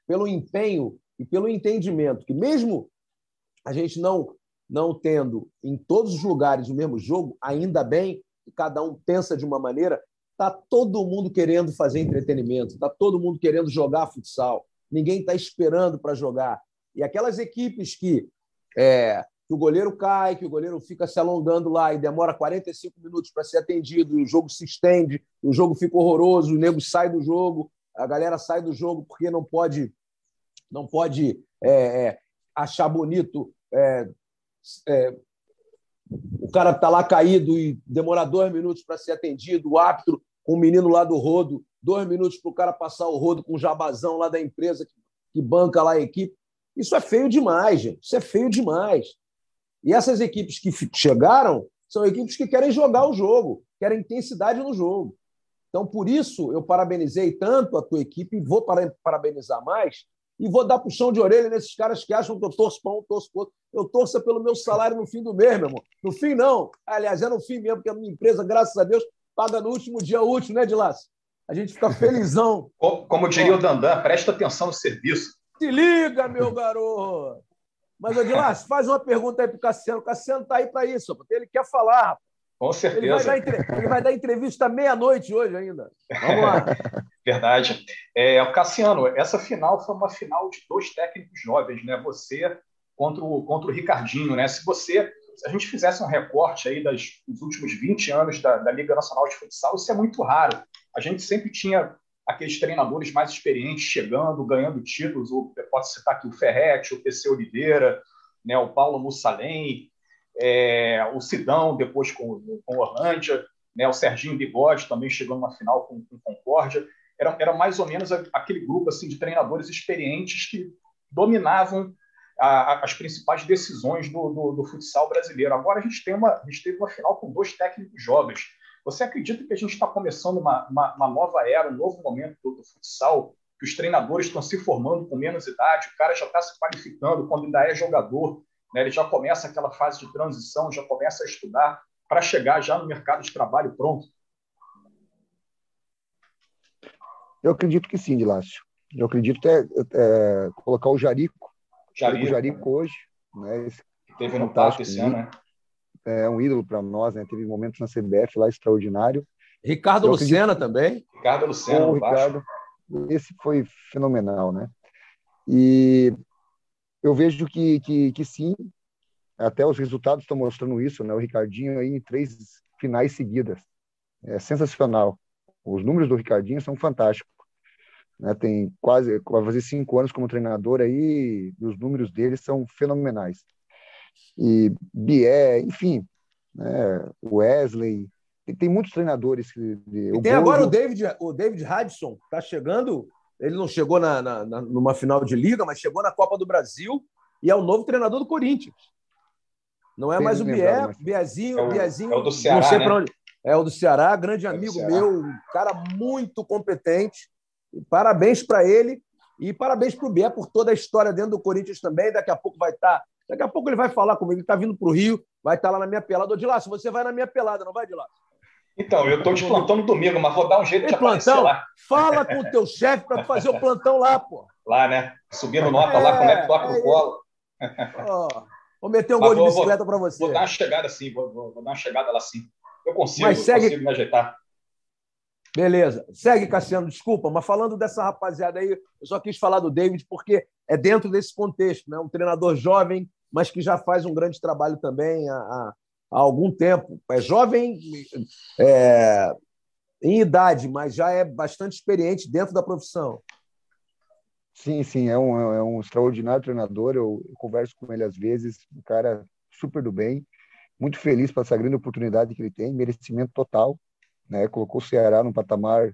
pelo empenho e pelo entendimento que, mesmo a gente não não tendo em todos os lugares o mesmo jogo, ainda bem que cada um pensa de uma maneira, está todo mundo querendo fazer entretenimento, está todo mundo querendo jogar futsal, ninguém está esperando para jogar. E aquelas equipes que, é, que o goleiro cai, que o goleiro fica se alongando lá e demora 45 minutos para ser atendido, e o jogo se estende, o jogo fica horroroso, o nego sai do jogo, a galera sai do jogo porque não pode, não pode é, é, achar bonito é, é, o cara está lá caído e demora dois minutos para ser atendido, o árbitro com o menino lá do rodo, dois minutos para o cara passar o rodo com o jabazão lá da empresa que, que banca lá a equipe. Isso é feio demais, gente. Isso é feio demais. E essas equipes que chegaram são equipes que querem jogar o jogo, querem intensidade no jogo. Então, por isso, eu parabenizei tanto a tua equipe e vou parabenizar mais, e vou dar puxão de orelha nesses caras que acham que eu torço para um, torço para outro. Eu torço pelo meu salário no fim do mês, meu irmão. No fim, não. Aliás, é no fim mesmo, porque a minha empresa, graças a Deus, paga no último dia útil, né, Dilácio? A gente fica felizão. Como, diria o Dandan, presta atenção no serviço. Se liga, meu garoto! Mas, Dilácio, faz uma pergunta aí para o Cassiano. O Cassiano está aí para isso, porque ele quer falar. Com certeza. Ele vai dar, ele vai dar entrevista meia-noite hoje ainda. Vamos lá. Verdade. É, Cassiano, essa final foi uma final de dois técnicos jovens, né? Você contra o, contra o Ricardinho, né? Se você, se a gente fizesse um recorte aí das, dos últimos 20 anos da, da Liga Nacional de Futsal, isso é muito raro. A gente sempre tinha aqueles treinadores mais experientes chegando, ganhando títulos. O, posso citar aqui o Ferretti, o PC Oliveira, né? O Paulo Mussalem, é, o Sidão depois com, com o Orlândia, né, o Serginho Bigode também chegou numa final com, com Concórdia. Era, era mais ou menos aquele grupo assim de treinadores experientes que dominavam a, a, as principais decisões do, do, do, futsal brasileiro. Agora a gente, tem uma, a gente teve uma final com dois técnicos jovens. Você acredita que a gente está começando uma, uma, uma, nova era, um novo momento do, do futsal, que os treinadores estão se formando com menos idade, o cara já está se qualificando quando ainda é jogador, né? Ele já começa aquela fase de transição, já começa a estudar para chegar já no mercado de trabalho pronto? Eu acredito que sim, Dilácio. Eu acredito é, é, colocar o Jarico, Jarico, o Jarico hoje, né? Esse Teve no Pato esse ano, né? É um ídolo para nós, né? Teve momentos na CBF lá extraordinário. Ricardo eu Lucena acredito... também. Ricardo Lucena, o Ricardo. Esse foi fenomenal, né? E eu vejo que, que, que sim, até os resultados estão mostrando isso, né? O Ricardinho aí em três finais seguidas. É sensacional. Os números do Ricardinho são fantásticos. Né? Tem quase, vai fazer cinco anos como treinador aí, e os números dele são fenomenais. E Bié, enfim, né? Wesley, tem, tem muitos treinadores. Que, e tem agora o David, o David Hudson, está chegando ele não chegou na, na, na, numa final de liga, mas chegou na Copa do Brasil e é o novo treinador do Corinthians. Não é mais o Bié, mas... Biezinho, é o, Biezinho. É o do Ceará. Né? Onde, é o do Ceará, grande é amigo meu, um cara muito competente. Parabéns para ele e parabéns para o Bié por toda a história dentro do Corinthians também. Daqui a pouco vai estar Daqui a pouco ele vai falar comigo. Ele está vindo para o Rio, vai estar tá lá na minha pelada. Ô, Dilácio, você vai na minha pelada, não vai, Dilácio? Então, eu estou de plantão no domingo, mas vou dar um jeito de plantão? lá. Fala com o teu chefe para fazer o plantão lá, pô. Lá, né? Subindo nota é, lá, como é que toca é, o colo. Oh, vou meter um mas gol vou, de bicicleta para você. Vou dar uma chegada assim, vou, vou, vou, dar uma chegada lá sim. Eu consigo, mas segue... consigo me ajeitar. Beleza. Segue, Cassiano, desculpa, mas falando dessa rapaziada aí, eu só quis falar do David porque é dentro desse contexto, né? Um treinador jovem, mas que já faz um grande trabalho também há, há, há algum tempo. É jovem é, em idade, mas já é bastante experiente dentro da profissão. Sim, sim, é um, é um extraordinário treinador. Eu, eu converso com ele às vezes, um cara super do bem, muito feliz por essa grande oportunidade que ele tem, merecimento total né? Colocou o Ceará num patamar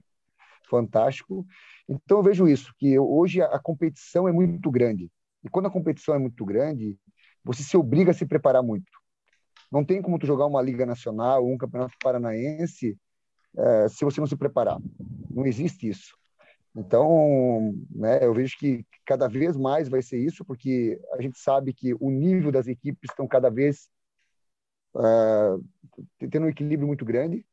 fantástico. Então eu vejo isso, que hoje a competição é muito grande. E quando a competição é muito grande, você se obriga a se preparar muito. Não tem como tu jogar uma liga nacional ou um campeonato paranaense é, se você não se preparar. Não existe isso. Então, né, eu vejo que cada vez mais vai ser isso, porque a gente sabe que o nível das equipes estão cada vez é, tendo um equilíbrio muito grande.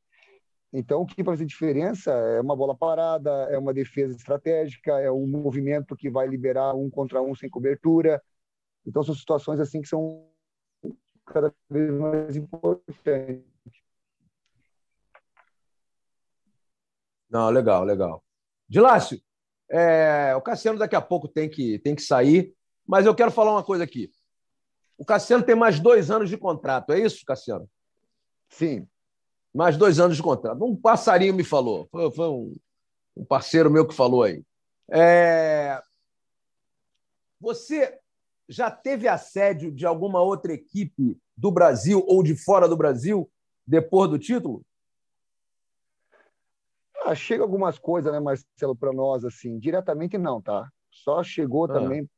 Então, o que vai fazer diferença é uma bola parada, é uma defesa estratégica, é um movimento que vai liberar um contra um sem cobertura. Então, são situações assim que são cada vez mais importantes. Não, legal, legal. Dilácio, é, o Cassiano daqui a pouco tem que, tem que sair, mas eu quero falar uma coisa aqui. O Cassiano tem mais dois anos de contrato, é isso, Cassiano? Sim, mais dois anos de contrato. Um passarinho me falou, foi, foi um, um, parceiro meu que falou aí. É... Você já teve assédio de alguma outra equipe do Brasil ou de fora do Brasil depois do título? Ah, chega algumas coisas, né, Marcelo, para nós, assim, diretamente não, tá? Só chegou ah. também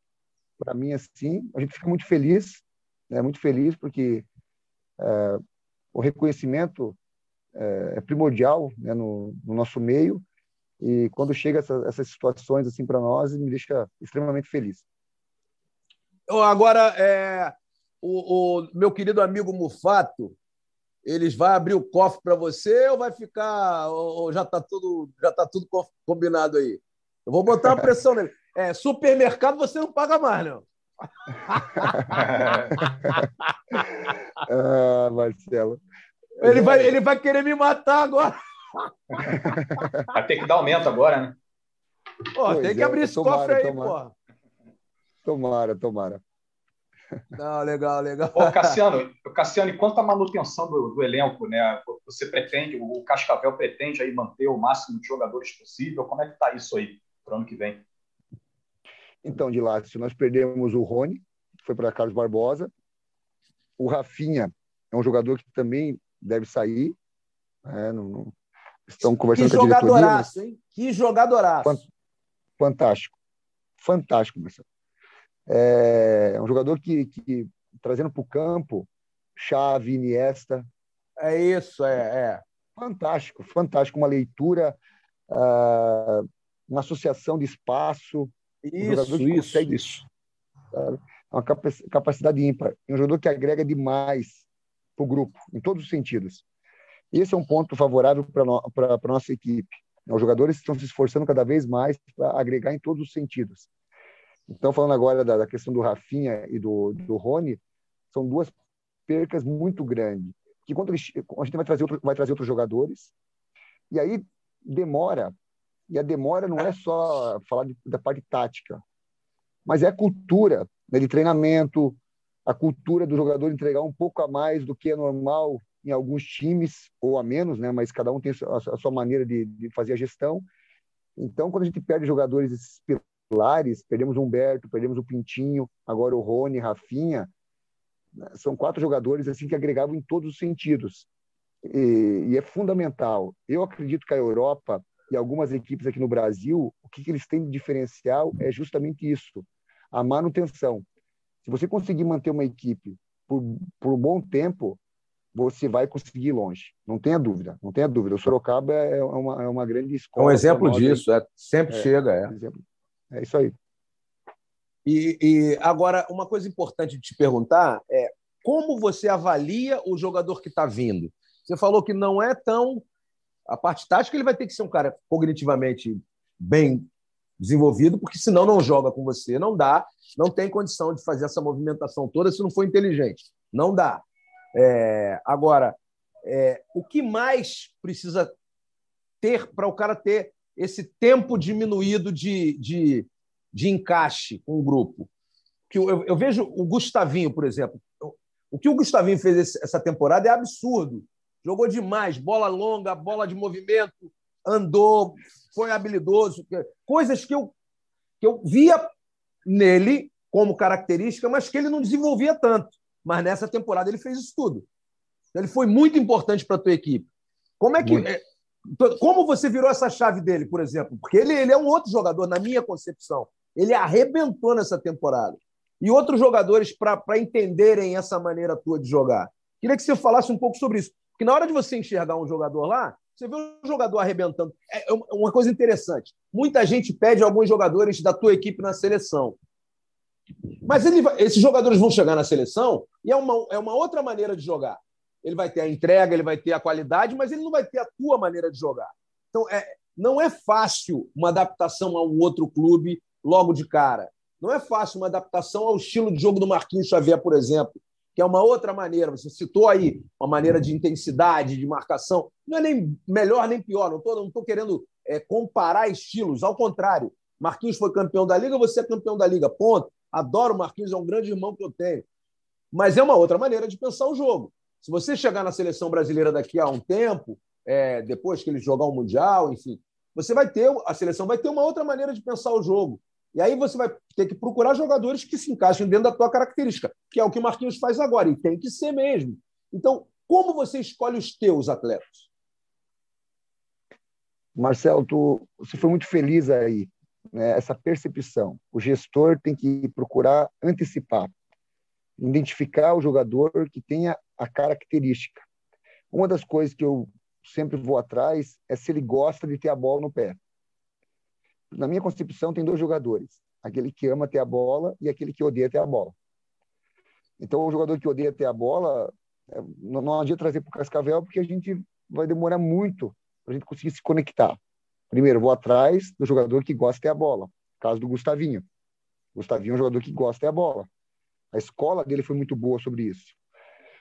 para mim, assim, a gente fica muito feliz, né, muito feliz, porque é, o reconhecimento é, é, primordial né, no, no, nosso meio e quando chega essa, essas situações assim para nós me deixa extremamente feliz. Agora é, o, o, meu querido amigo Mufato, eles vai abrir o cofre para você ou vai ficar ou, ou já está tudo já tá tudo combinado aí? Eu vou botar uma pressão nele. É, supermercado você não paga mais, não. ah, Marcelo. Ele vai, ele vai querer me matar agora. Vai ter que dar aumento agora, né? Pô, tem que é, abrir esse tomara, cofre aí, tomara. pô. Tomara, tomara. Não, legal, legal. Ô, Cassiano, Cassiano, e quanto à manutenção do, do, elenco, né? Você pretende, o Cascavel pretende aí manter o máximo de jogadores possível? Como é que está isso aí para o ano que vem? Então, de lá, se nós perdemos o Rony, que foi para Carlos Barbosa, o Rafinha é um jogador que também deve sair. É, não, não... Estão conversando que com a diretoria. Jogadoraço, hein? Que jogadoraço. Fantástico. Fantástico, Marcelo. É um jogador que, que trazendo para o campo, chave, Iniesta. É isso, é, é. Fantástico, fantástico. Uma leitura, uh, uma associação de espaço. Isso, um isso, consegue, isso. Uma capacidade ímpar. Um jogador que agrega demais para o grupo, em todos os sentidos. Esse é um ponto favorável para a nossa equipe. Os jogadores estão se esforçando cada vez mais para agregar em todos os sentidos. Então, falando agora da, da, questão do Rafinha e do, do Rony, são duas percas muito grandes. Que quando eles, a gente vai trazer, outro, vai trazer outros jogadores, e aí demora. E a demora não é só falar de, da parte tática, mas é a cultura né, de treinamento, a cultura do jogador entregar um pouco a mais do que é normal em alguns times, ou a menos, né? mas cada um tem a sua maneira de, de fazer a gestão. Então, quando a gente perde jogadores esses pilares, perdemos o Humberto, perdemos o Pintinho, agora o Rony, Rafinha, né? são quatro jogadores assim que agregavam em todos os sentidos. E, e, é fundamental. Eu acredito que a Europa e algumas equipes aqui no Brasil, o que, que eles têm de diferencial é justamente isso: a manutenção. Se você conseguir manter uma equipe por, por um bom tempo, você vai conseguir ir longe. Não tenha dúvida, não tenha dúvida. O Sorocaba é uma, é uma grande escola. É um exemplo disso, é, sempre é, chega. É. é isso aí. E, e, agora, uma coisa importante de te perguntar é como você avalia o jogador que está vindo? Você falou que não é tão. A parte tática, ele vai ter que ser um cara cognitivamente bem desenvolvido, porque senão não joga com você. Não dá, não tem condição de fazer essa movimentação toda se não for inteligente. Não dá. É, agora, é, o que mais precisa ter para o cara ter esse tempo diminuído de, de, de encaixe com o grupo? Que eu, eu, vejo o Gustavinho, por exemplo. O que o Gustavinho fez essa temporada é absurdo. Jogou demais, bola longa, bola de movimento, andou, foi habilidoso. Coisas que eu, que eu via nele como característica, mas que ele não desenvolvia tanto. Mas nessa temporada ele fez isso tudo. Ele foi muito importante para a tua equipe. Como é que. Muito. Como você virou essa chave dele, por exemplo? Porque ele, ele é um outro jogador, na minha concepção. Ele arrebentou nessa temporada. E outros jogadores, para entenderem essa maneira tua de jogar. Queria que você falasse um pouco sobre isso. Porque na hora de você enxergar um jogador lá, você vê um jogador arrebentando. É, é uma coisa interessante. Muita gente pede alguns jogadores da tua equipe na seleção. Mas ele, esses jogadores vão chegar na seleção e é uma, é uma outra maneira de jogar ele vai ter a entrega, ele vai ter a qualidade, mas ele não vai ter a tua maneira de jogar. Então, é, não é fácil uma adaptação a um outro clube logo de cara. Não é fácil uma adaptação ao estilo de jogo do Marquinhos Xavier, por exemplo, que é uma outra maneira. Você citou aí uma maneira de intensidade, de marcação. Não é nem melhor nem pior. Não estou não querendo é, comparar estilos. Ao contrário, Marquinhos foi campeão da Liga, você é campeão da Liga. Ponto. Adoro o Marquinhos, é um grande irmão que eu tenho. Mas é uma outra maneira de pensar o jogo. Se você chegar na seleção brasileira daqui a um tempo, é, depois que ele jogar o Mundial, enfim, você vai ter, a seleção vai ter uma outra maneira de pensar o jogo. E aí você vai ter que procurar jogadores que se encaixem dentro da tua característica, que é o que o Marquinhos faz agora, e tem que ser mesmo. Então, como você escolhe os teus atletas? Marcelo, tu, você foi muito feliz aí, né? essa percepção. O gestor tem que procurar antecipar, identificar o jogador que tenha a característica. Uma das coisas que eu sempre vou atrás é se ele gosta de ter a bola no pé. Na minha concepção, tem dois jogadores: aquele que ama ter a bola e aquele que odeia ter a bola. Então, o jogador que odeia ter a bola, é, não adianta trazer para o Cascavel, porque a gente vai demorar muito para a gente conseguir se conectar. Primeiro, vou atrás do jogador que gosta de ter a bola. Caso do Gustavinho. Gustavinho é um jogador que gosta de ter a bola. A escola dele foi muito boa sobre isso.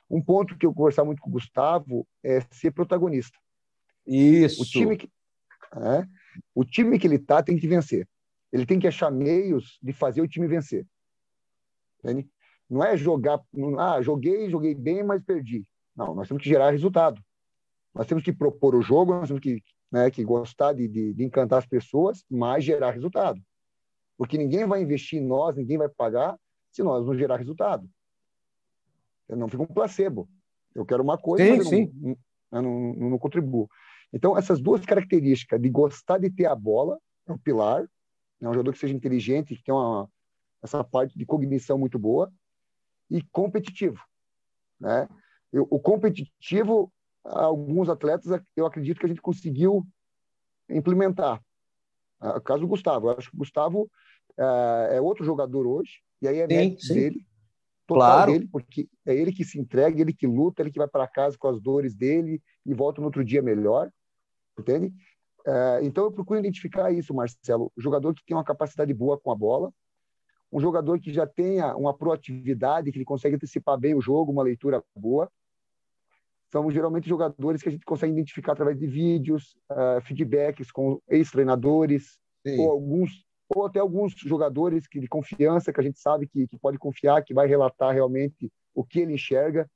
Um ponto que eu conversar muito com o Gustavo é ser protagonista. Isso. O time que, é, o time que ele tá tem que vencer. Ele tem que achar meios de fazer o time vencer. Entende? Não é jogar, ah, joguei, joguei bem, mas perdi. Não, nós temos que gerar resultado. Nós temos que propor o jogo, nós temos que, né, que gostar de, de, de encantar as pessoas, mas gerar resultado. Porque ninguém vai investir em nós, ninguém vai pagar se nós não gerar resultado. Eu não fica um placebo. Eu quero uma coisa, sim, mas sim. Não, não, não, não, contribuo. Então, essas duas características de gostar de ter a bola, é um pilar, é um jogador que seja inteligente, que tenha uma, essa parte de cognição muito boa, e competitivo. Né? Eu, o competitivo, alguns atletas, eu acredito que a gente conseguiu implementar. O caso do Gustavo. Eu acho que o Gustavo é, é outro jogador hoje, e aí é sim, mérito sim. dele total claro. dele, porque é ele que se entrega, ele que luta, ele que vai para casa com as dores dele e volta no outro dia melhor, entende? É, então eu procuro identificar isso, Marcelo, o jogador que tem uma capacidade boa com a bola, um jogador que já tenha uma proatividade, que ele consegue antecipar bem o jogo, uma leitura boa. São geralmente jogadores que a gente consegue identificar através de vídeos, uh, feedbacks com ex-treinadores, ou alguns ou até alguns jogadores que, de confiança que a gente sabe que, que pode confiar, que vai relatar realmente o que ele enxerga,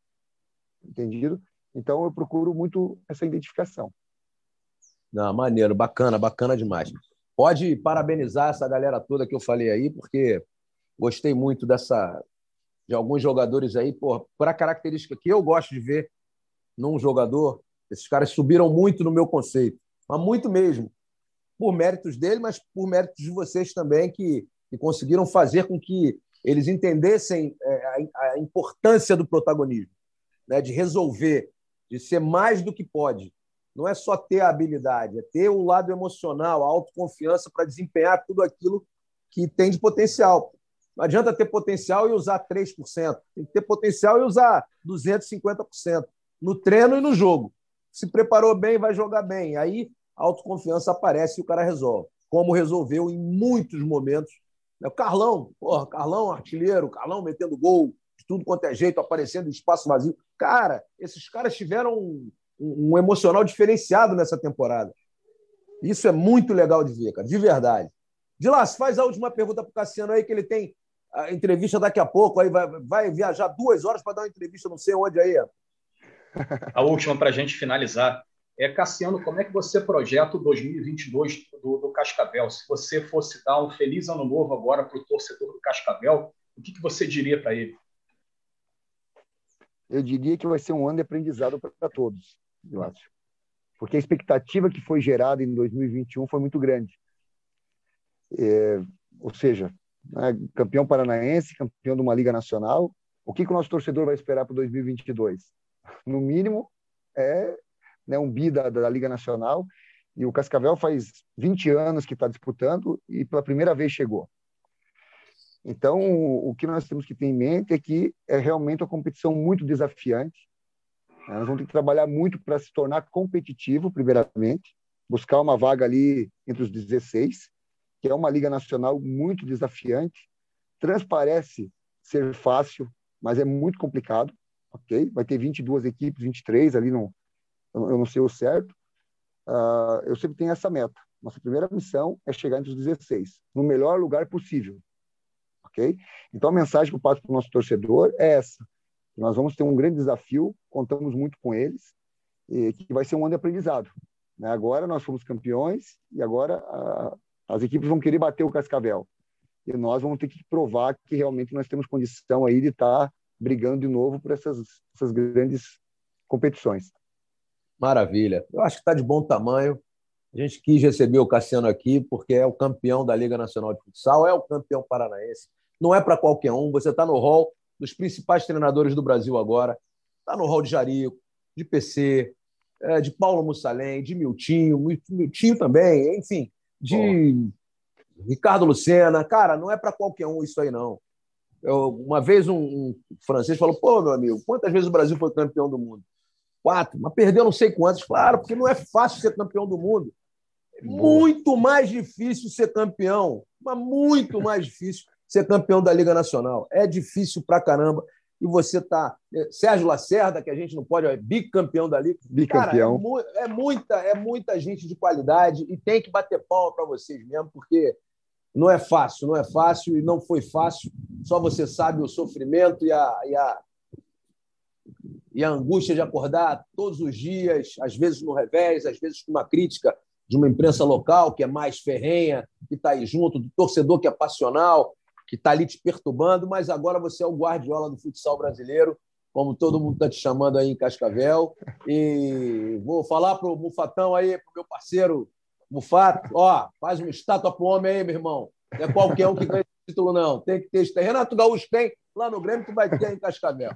entendido? Então eu procuro muito essa identificação. Não, maneiro, bacana, bacana demais. Pode parabenizar essa galera toda que eu falei aí, porque gostei muito dessa de alguns jogadores aí, por, a característica que eu gosto de ver num jogador. Esses caras subiram muito no meu conceito, mas muito mesmo por méritos dele, mas por méritos de vocês também, que, que conseguiram fazer com que eles entendessem é, a, a importância do protagonismo, né? de resolver, de ser mais do que pode. Não é só ter a habilidade, é ter o lado emocional, a autoconfiança para desempenhar tudo aquilo que tem de potencial. Não adianta ter potencial e usar 3%. Tem que ter potencial e usar 250% no treino e no jogo. Se preparou bem, vai jogar bem. Aí a autoconfiança aparece e o cara resolve. Como resolveu em muitos momentos. O Carlão, porra, Carlão artilheiro, Carlão metendo gol, de tudo quanto é jeito, aparecendo espaço vazio. Cara, esses caras tiveram um, um, emocional diferenciado nessa temporada. Isso é muito legal de ver, cara, de verdade. De lá, faz a última pergunta para o Cassiano aí, que ele tem a entrevista daqui a pouco, aí vai, vai viajar duas horas para dar uma entrevista, não sei onde aí. A última para a gente finalizar. É, Cassiano, como é que você projeta o 2022 do, do Cascavel? Se você fosse dar um feliz ano novo agora para o torcedor do Cascavel, o que, que você diria para ele? Eu diria que vai ser um ano de aprendizado para todos, eu acho. Porque a expectativa que foi gerada em 2021 foi muito grande. É, ou seja, né, campeão paranaense, campeão de uma Liga Nacional. O que, que o nosso torcedor vai esperar para 2022? No mínimo, é né, um bi da, da Liga Nacional. E o Cascavel faz 20 anos que está disputando e pela primeira vez chegou. Então, o, que nós temos que ter em mente é que é realmente uma competição muito desafiante. Nós vamos ter que trabalhar muito para se tornar competitivo, primeiramente, buscar uma vaga ali entre os 16 que é uma liga nacional muito desafiante. Transparece ser fácil, mas é muito complicado, ok? Vai ter 22 equipes, 23 ali, não, eu não sei o certo. Uh, eu sempre tenho essa meta. Nossa primeira missão é chegar entre os 16, no melhor lugar possível, ok? Então a mensagem que eu passo para o nosso torcedor é essa: nós vamos ter um grande desafio, contamos muito com eles, e que vai ser um ano de aprendizado. Né? Agora nós fomos campeões e agora uh, as equipes vão querer bater o Cascavel. E nós vamos ter que provar que realmente nós temos condição aí de estar tá brigando de novo por essas, essas grandes competições. Maravilha. Eu acho que está de bom tamanho. A gente quis receber o Cassiano aqui porque é o campeão da Liga Nacional de Futsal, é o campeão paranaense. Não é para qualquer um. Você está no hall dos principais treinadores do Brasil agora. Está no hall de Jarico, de PC, é, de Paulo Mussalem, de Miltinho, Miltinho também, enfim de Ricardo Lucena. Cara, não é para qualquer um isso aí, não. Eu, uma vez um, um, francês falou: pô, meu amigo, quantas vezes o Brasil foi campeão do mundo? Quatro, mas perdeu não sei quantos. Claro, porque não é fácil ser campeão do mundo. É muito mais difícil ser campeão, mas muito mais difícil ser campeão da Liga Nacional. É difícil pra caramba e você tá. Eh, Sérgio Lacerda, que a gente não pode, é bicampeão da Liga. Bicampeão. Cara, é, é, muita, é muita gente de qualidade e tem que bater palma para vocês mesmo, porque não é fácil, não é fácil e não foi fácil. Só você sabe o sofrimento e a, e a, e a angústia de acordar todos os dias, às vezes no revés, às vezes com uma crítica de uma imprensa local que é mais ferrenha, que está aí junto, do torcedor que é passional, que está ali te perturbando, mas agora você é o guardiola do futsal brasileiro, como todo mundo está te chamando aí em Cascavel. E vou falar para o Mufatão aí, para o meu parceiro Mufato, ó, faz uma estátua para o homem aí, meu irmão. Não é qualquer um que ganha título, não. Tem que ter. Renato Gaúcho tem, lá no Grêmio tu vai ter em Cascavel.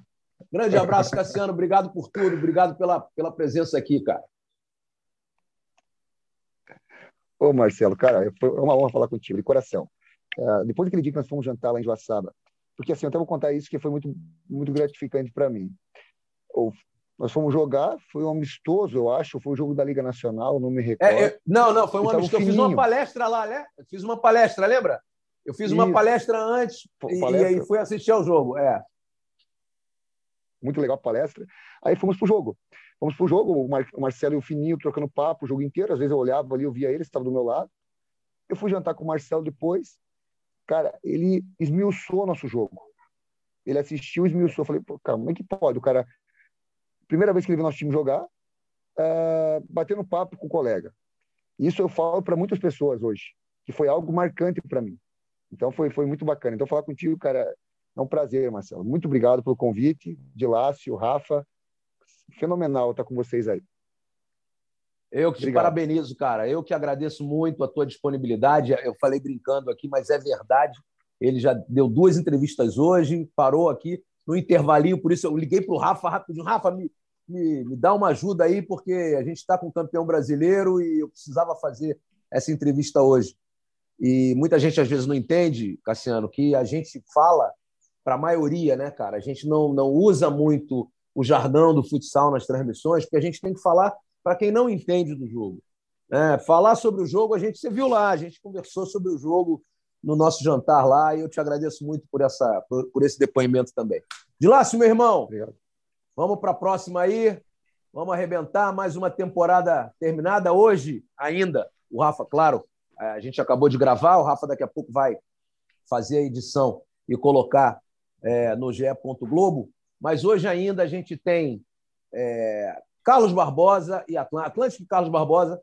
Grande abraço, Cassiano. Obrigado por tudo. Obrigado pela, pela presença aqui, cara. Ô, Marcelo, cara, foi uma honra falar contigo, de coração. Uh, depois daquele dia que nós fomos jantar lá em Joaçaba, porque assim, eu até vou contar isso que foi muito, muito gratificante para mim. Ou, nós fomos jogar, foi um amistoso, eu acho, foi o um jogo da Liga Nacional, não me recordo. É, é, não, não, foi um amistoso. Eu fiz uma palestra lá, né? Eu fiz uma palestra, lembra? Eu fiz uma palestra antes e, palestra. e aí fui assistir ao jogo. É. Muito legal a palestra. Aí fomos pro jogo. Fomos pro jogo, o, Mar o Marcelo e o Fininho trocando papo o jogo inteiro. Às vezes eu olhava ali, eu via ele, estava do meu lado. Eu fui jantar com o Marcelo depois. Cara, ele esmiuçou nosso jogo. Ele assistiu, esmiuçou. Falei, pô, cara, como é que pode? O cara, primeira vez que ele viu nosso time jogar, uh, batendo papo com o colega. Isso eu falo para muitas pessoas hoje, que foi algo marcante para mim. Então foi, foi muito bacana. Então falar contigo, cara, é um prazer, Marcelo. Muito obrigado pelo convite. De Lácio, Rafa, fenomenal estar com vocês aí. Eu que te Obrigado. parabenizo, cara. Eu que agradeço muito a tua disponibilidade. Eu falei brincando aqui, mas é verdade. Ele já deu duas entrevistas hoje, parou aqui no intervalinho, por isso eu liguei para o Rafa rapidinho. Rafa, me, me, me dá uma ajuda aí, porque a gente está com o campeão brasileiro e eu precisava fazer essa entrevista hoje. E muita gente às vezes não entende, Cassiano, que a gente fala para a maioria, né, cara? A gente não, não usa muito o jargão do futsal nas transmissões, porque a gente tem que falar para quem não entende do jogo. É, falar sobre o jogo, a gente, você viu lá, a gente conversou sobre o jogo no nosso jantar lá, e eu te agradeço muito por, essa, por, por esse depoimento também. De Lácio, meu irmão, Obrigado. vamos para a próxima aí. Vamos arrebentar mais uma temporada terminada hoje ainda. O Rafa, claro, a gente acabou de gravar, o Rafa daqui a pouco vai fazer a edição e colocar é, no GE. Globo. Mas hoje ainda a gente tem é, Carlos Barbosa e Atlântico e Carlos Barbosa,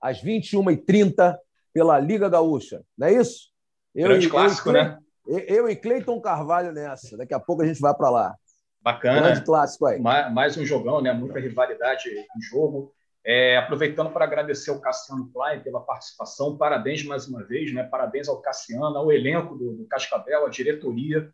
às 21h30, pela Liga Gaúcha. Não é isso? Eu Grande e, clássico, eu né? Eu e Cleiton Carvalho nessa. Daqui a pouco a gente vai para lá. Bacana. Grande clássico aí. Mais, mais um jogão, né? Muita rivalidade em jogo. É, aproveitando para agradecer ao Cassiano Klein pela participação, parabéns mais uma vez, né? parabéns ao Cassiano, ao elenco do, do Cascavel, à diretoria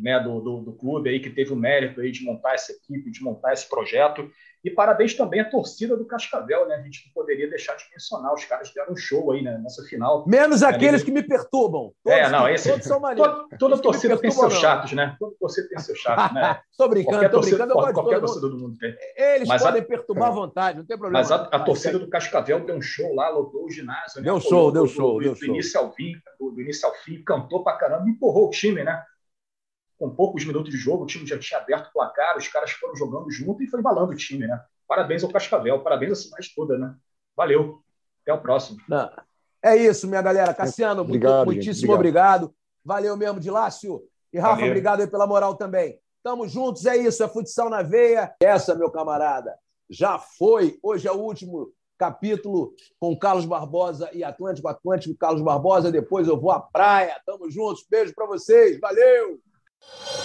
né, do, do, do, clube aí que teve o mérito aí de montar essa equipe, de montar esse projeto. E parabéns também à torcida do Cascavel, né? A gente não poderia deixar de mencionar. Os caras deram um show aí né, nessa final. Menos aqueles que me perturbam. Todos, é, não, esse, todos são maneiros. Toda, torcida tem seus chatos, né? Toda torcida tem seus chatos, né? Tô brincando, qualquer tô torcida, brincando. Pode, qualquer torcida do mundo tem. Eles mas podem a, perturbar à vontade, não tem problema. Mas a, a torcida do Cascavel deu um show lá, lotou o ginásio. Né? Deu show, deu show. Do, do, início ao fim, do, do início ao fim, cantou pra caramba, empurrou o time, né? Com poucos minutos de jogo, o time já tinha aberto o placar, os caras foram jogando junto e foi embalando o time, né? Parabéns ao Cascavel, parabéns a cidade toda, né? Valeu. Até o próximo. Não. É isso, minha galera. Cassiano, obrigado, muitíssimo obrigado. obrigado. Valeu mesmo, Dilácio. E Rafa, Valeu. obrigado aí pela moral também. Tamo juntos, é isso, é futsal na veia. Essa, meu camarada, já foi. Hoje é o último capítulo com Carlos Barbosa e Atlântico Atlântico, Carlos Barbosa. Depois eu vou à praia. Tamo juntos. Beijo para vocês. Valeu! you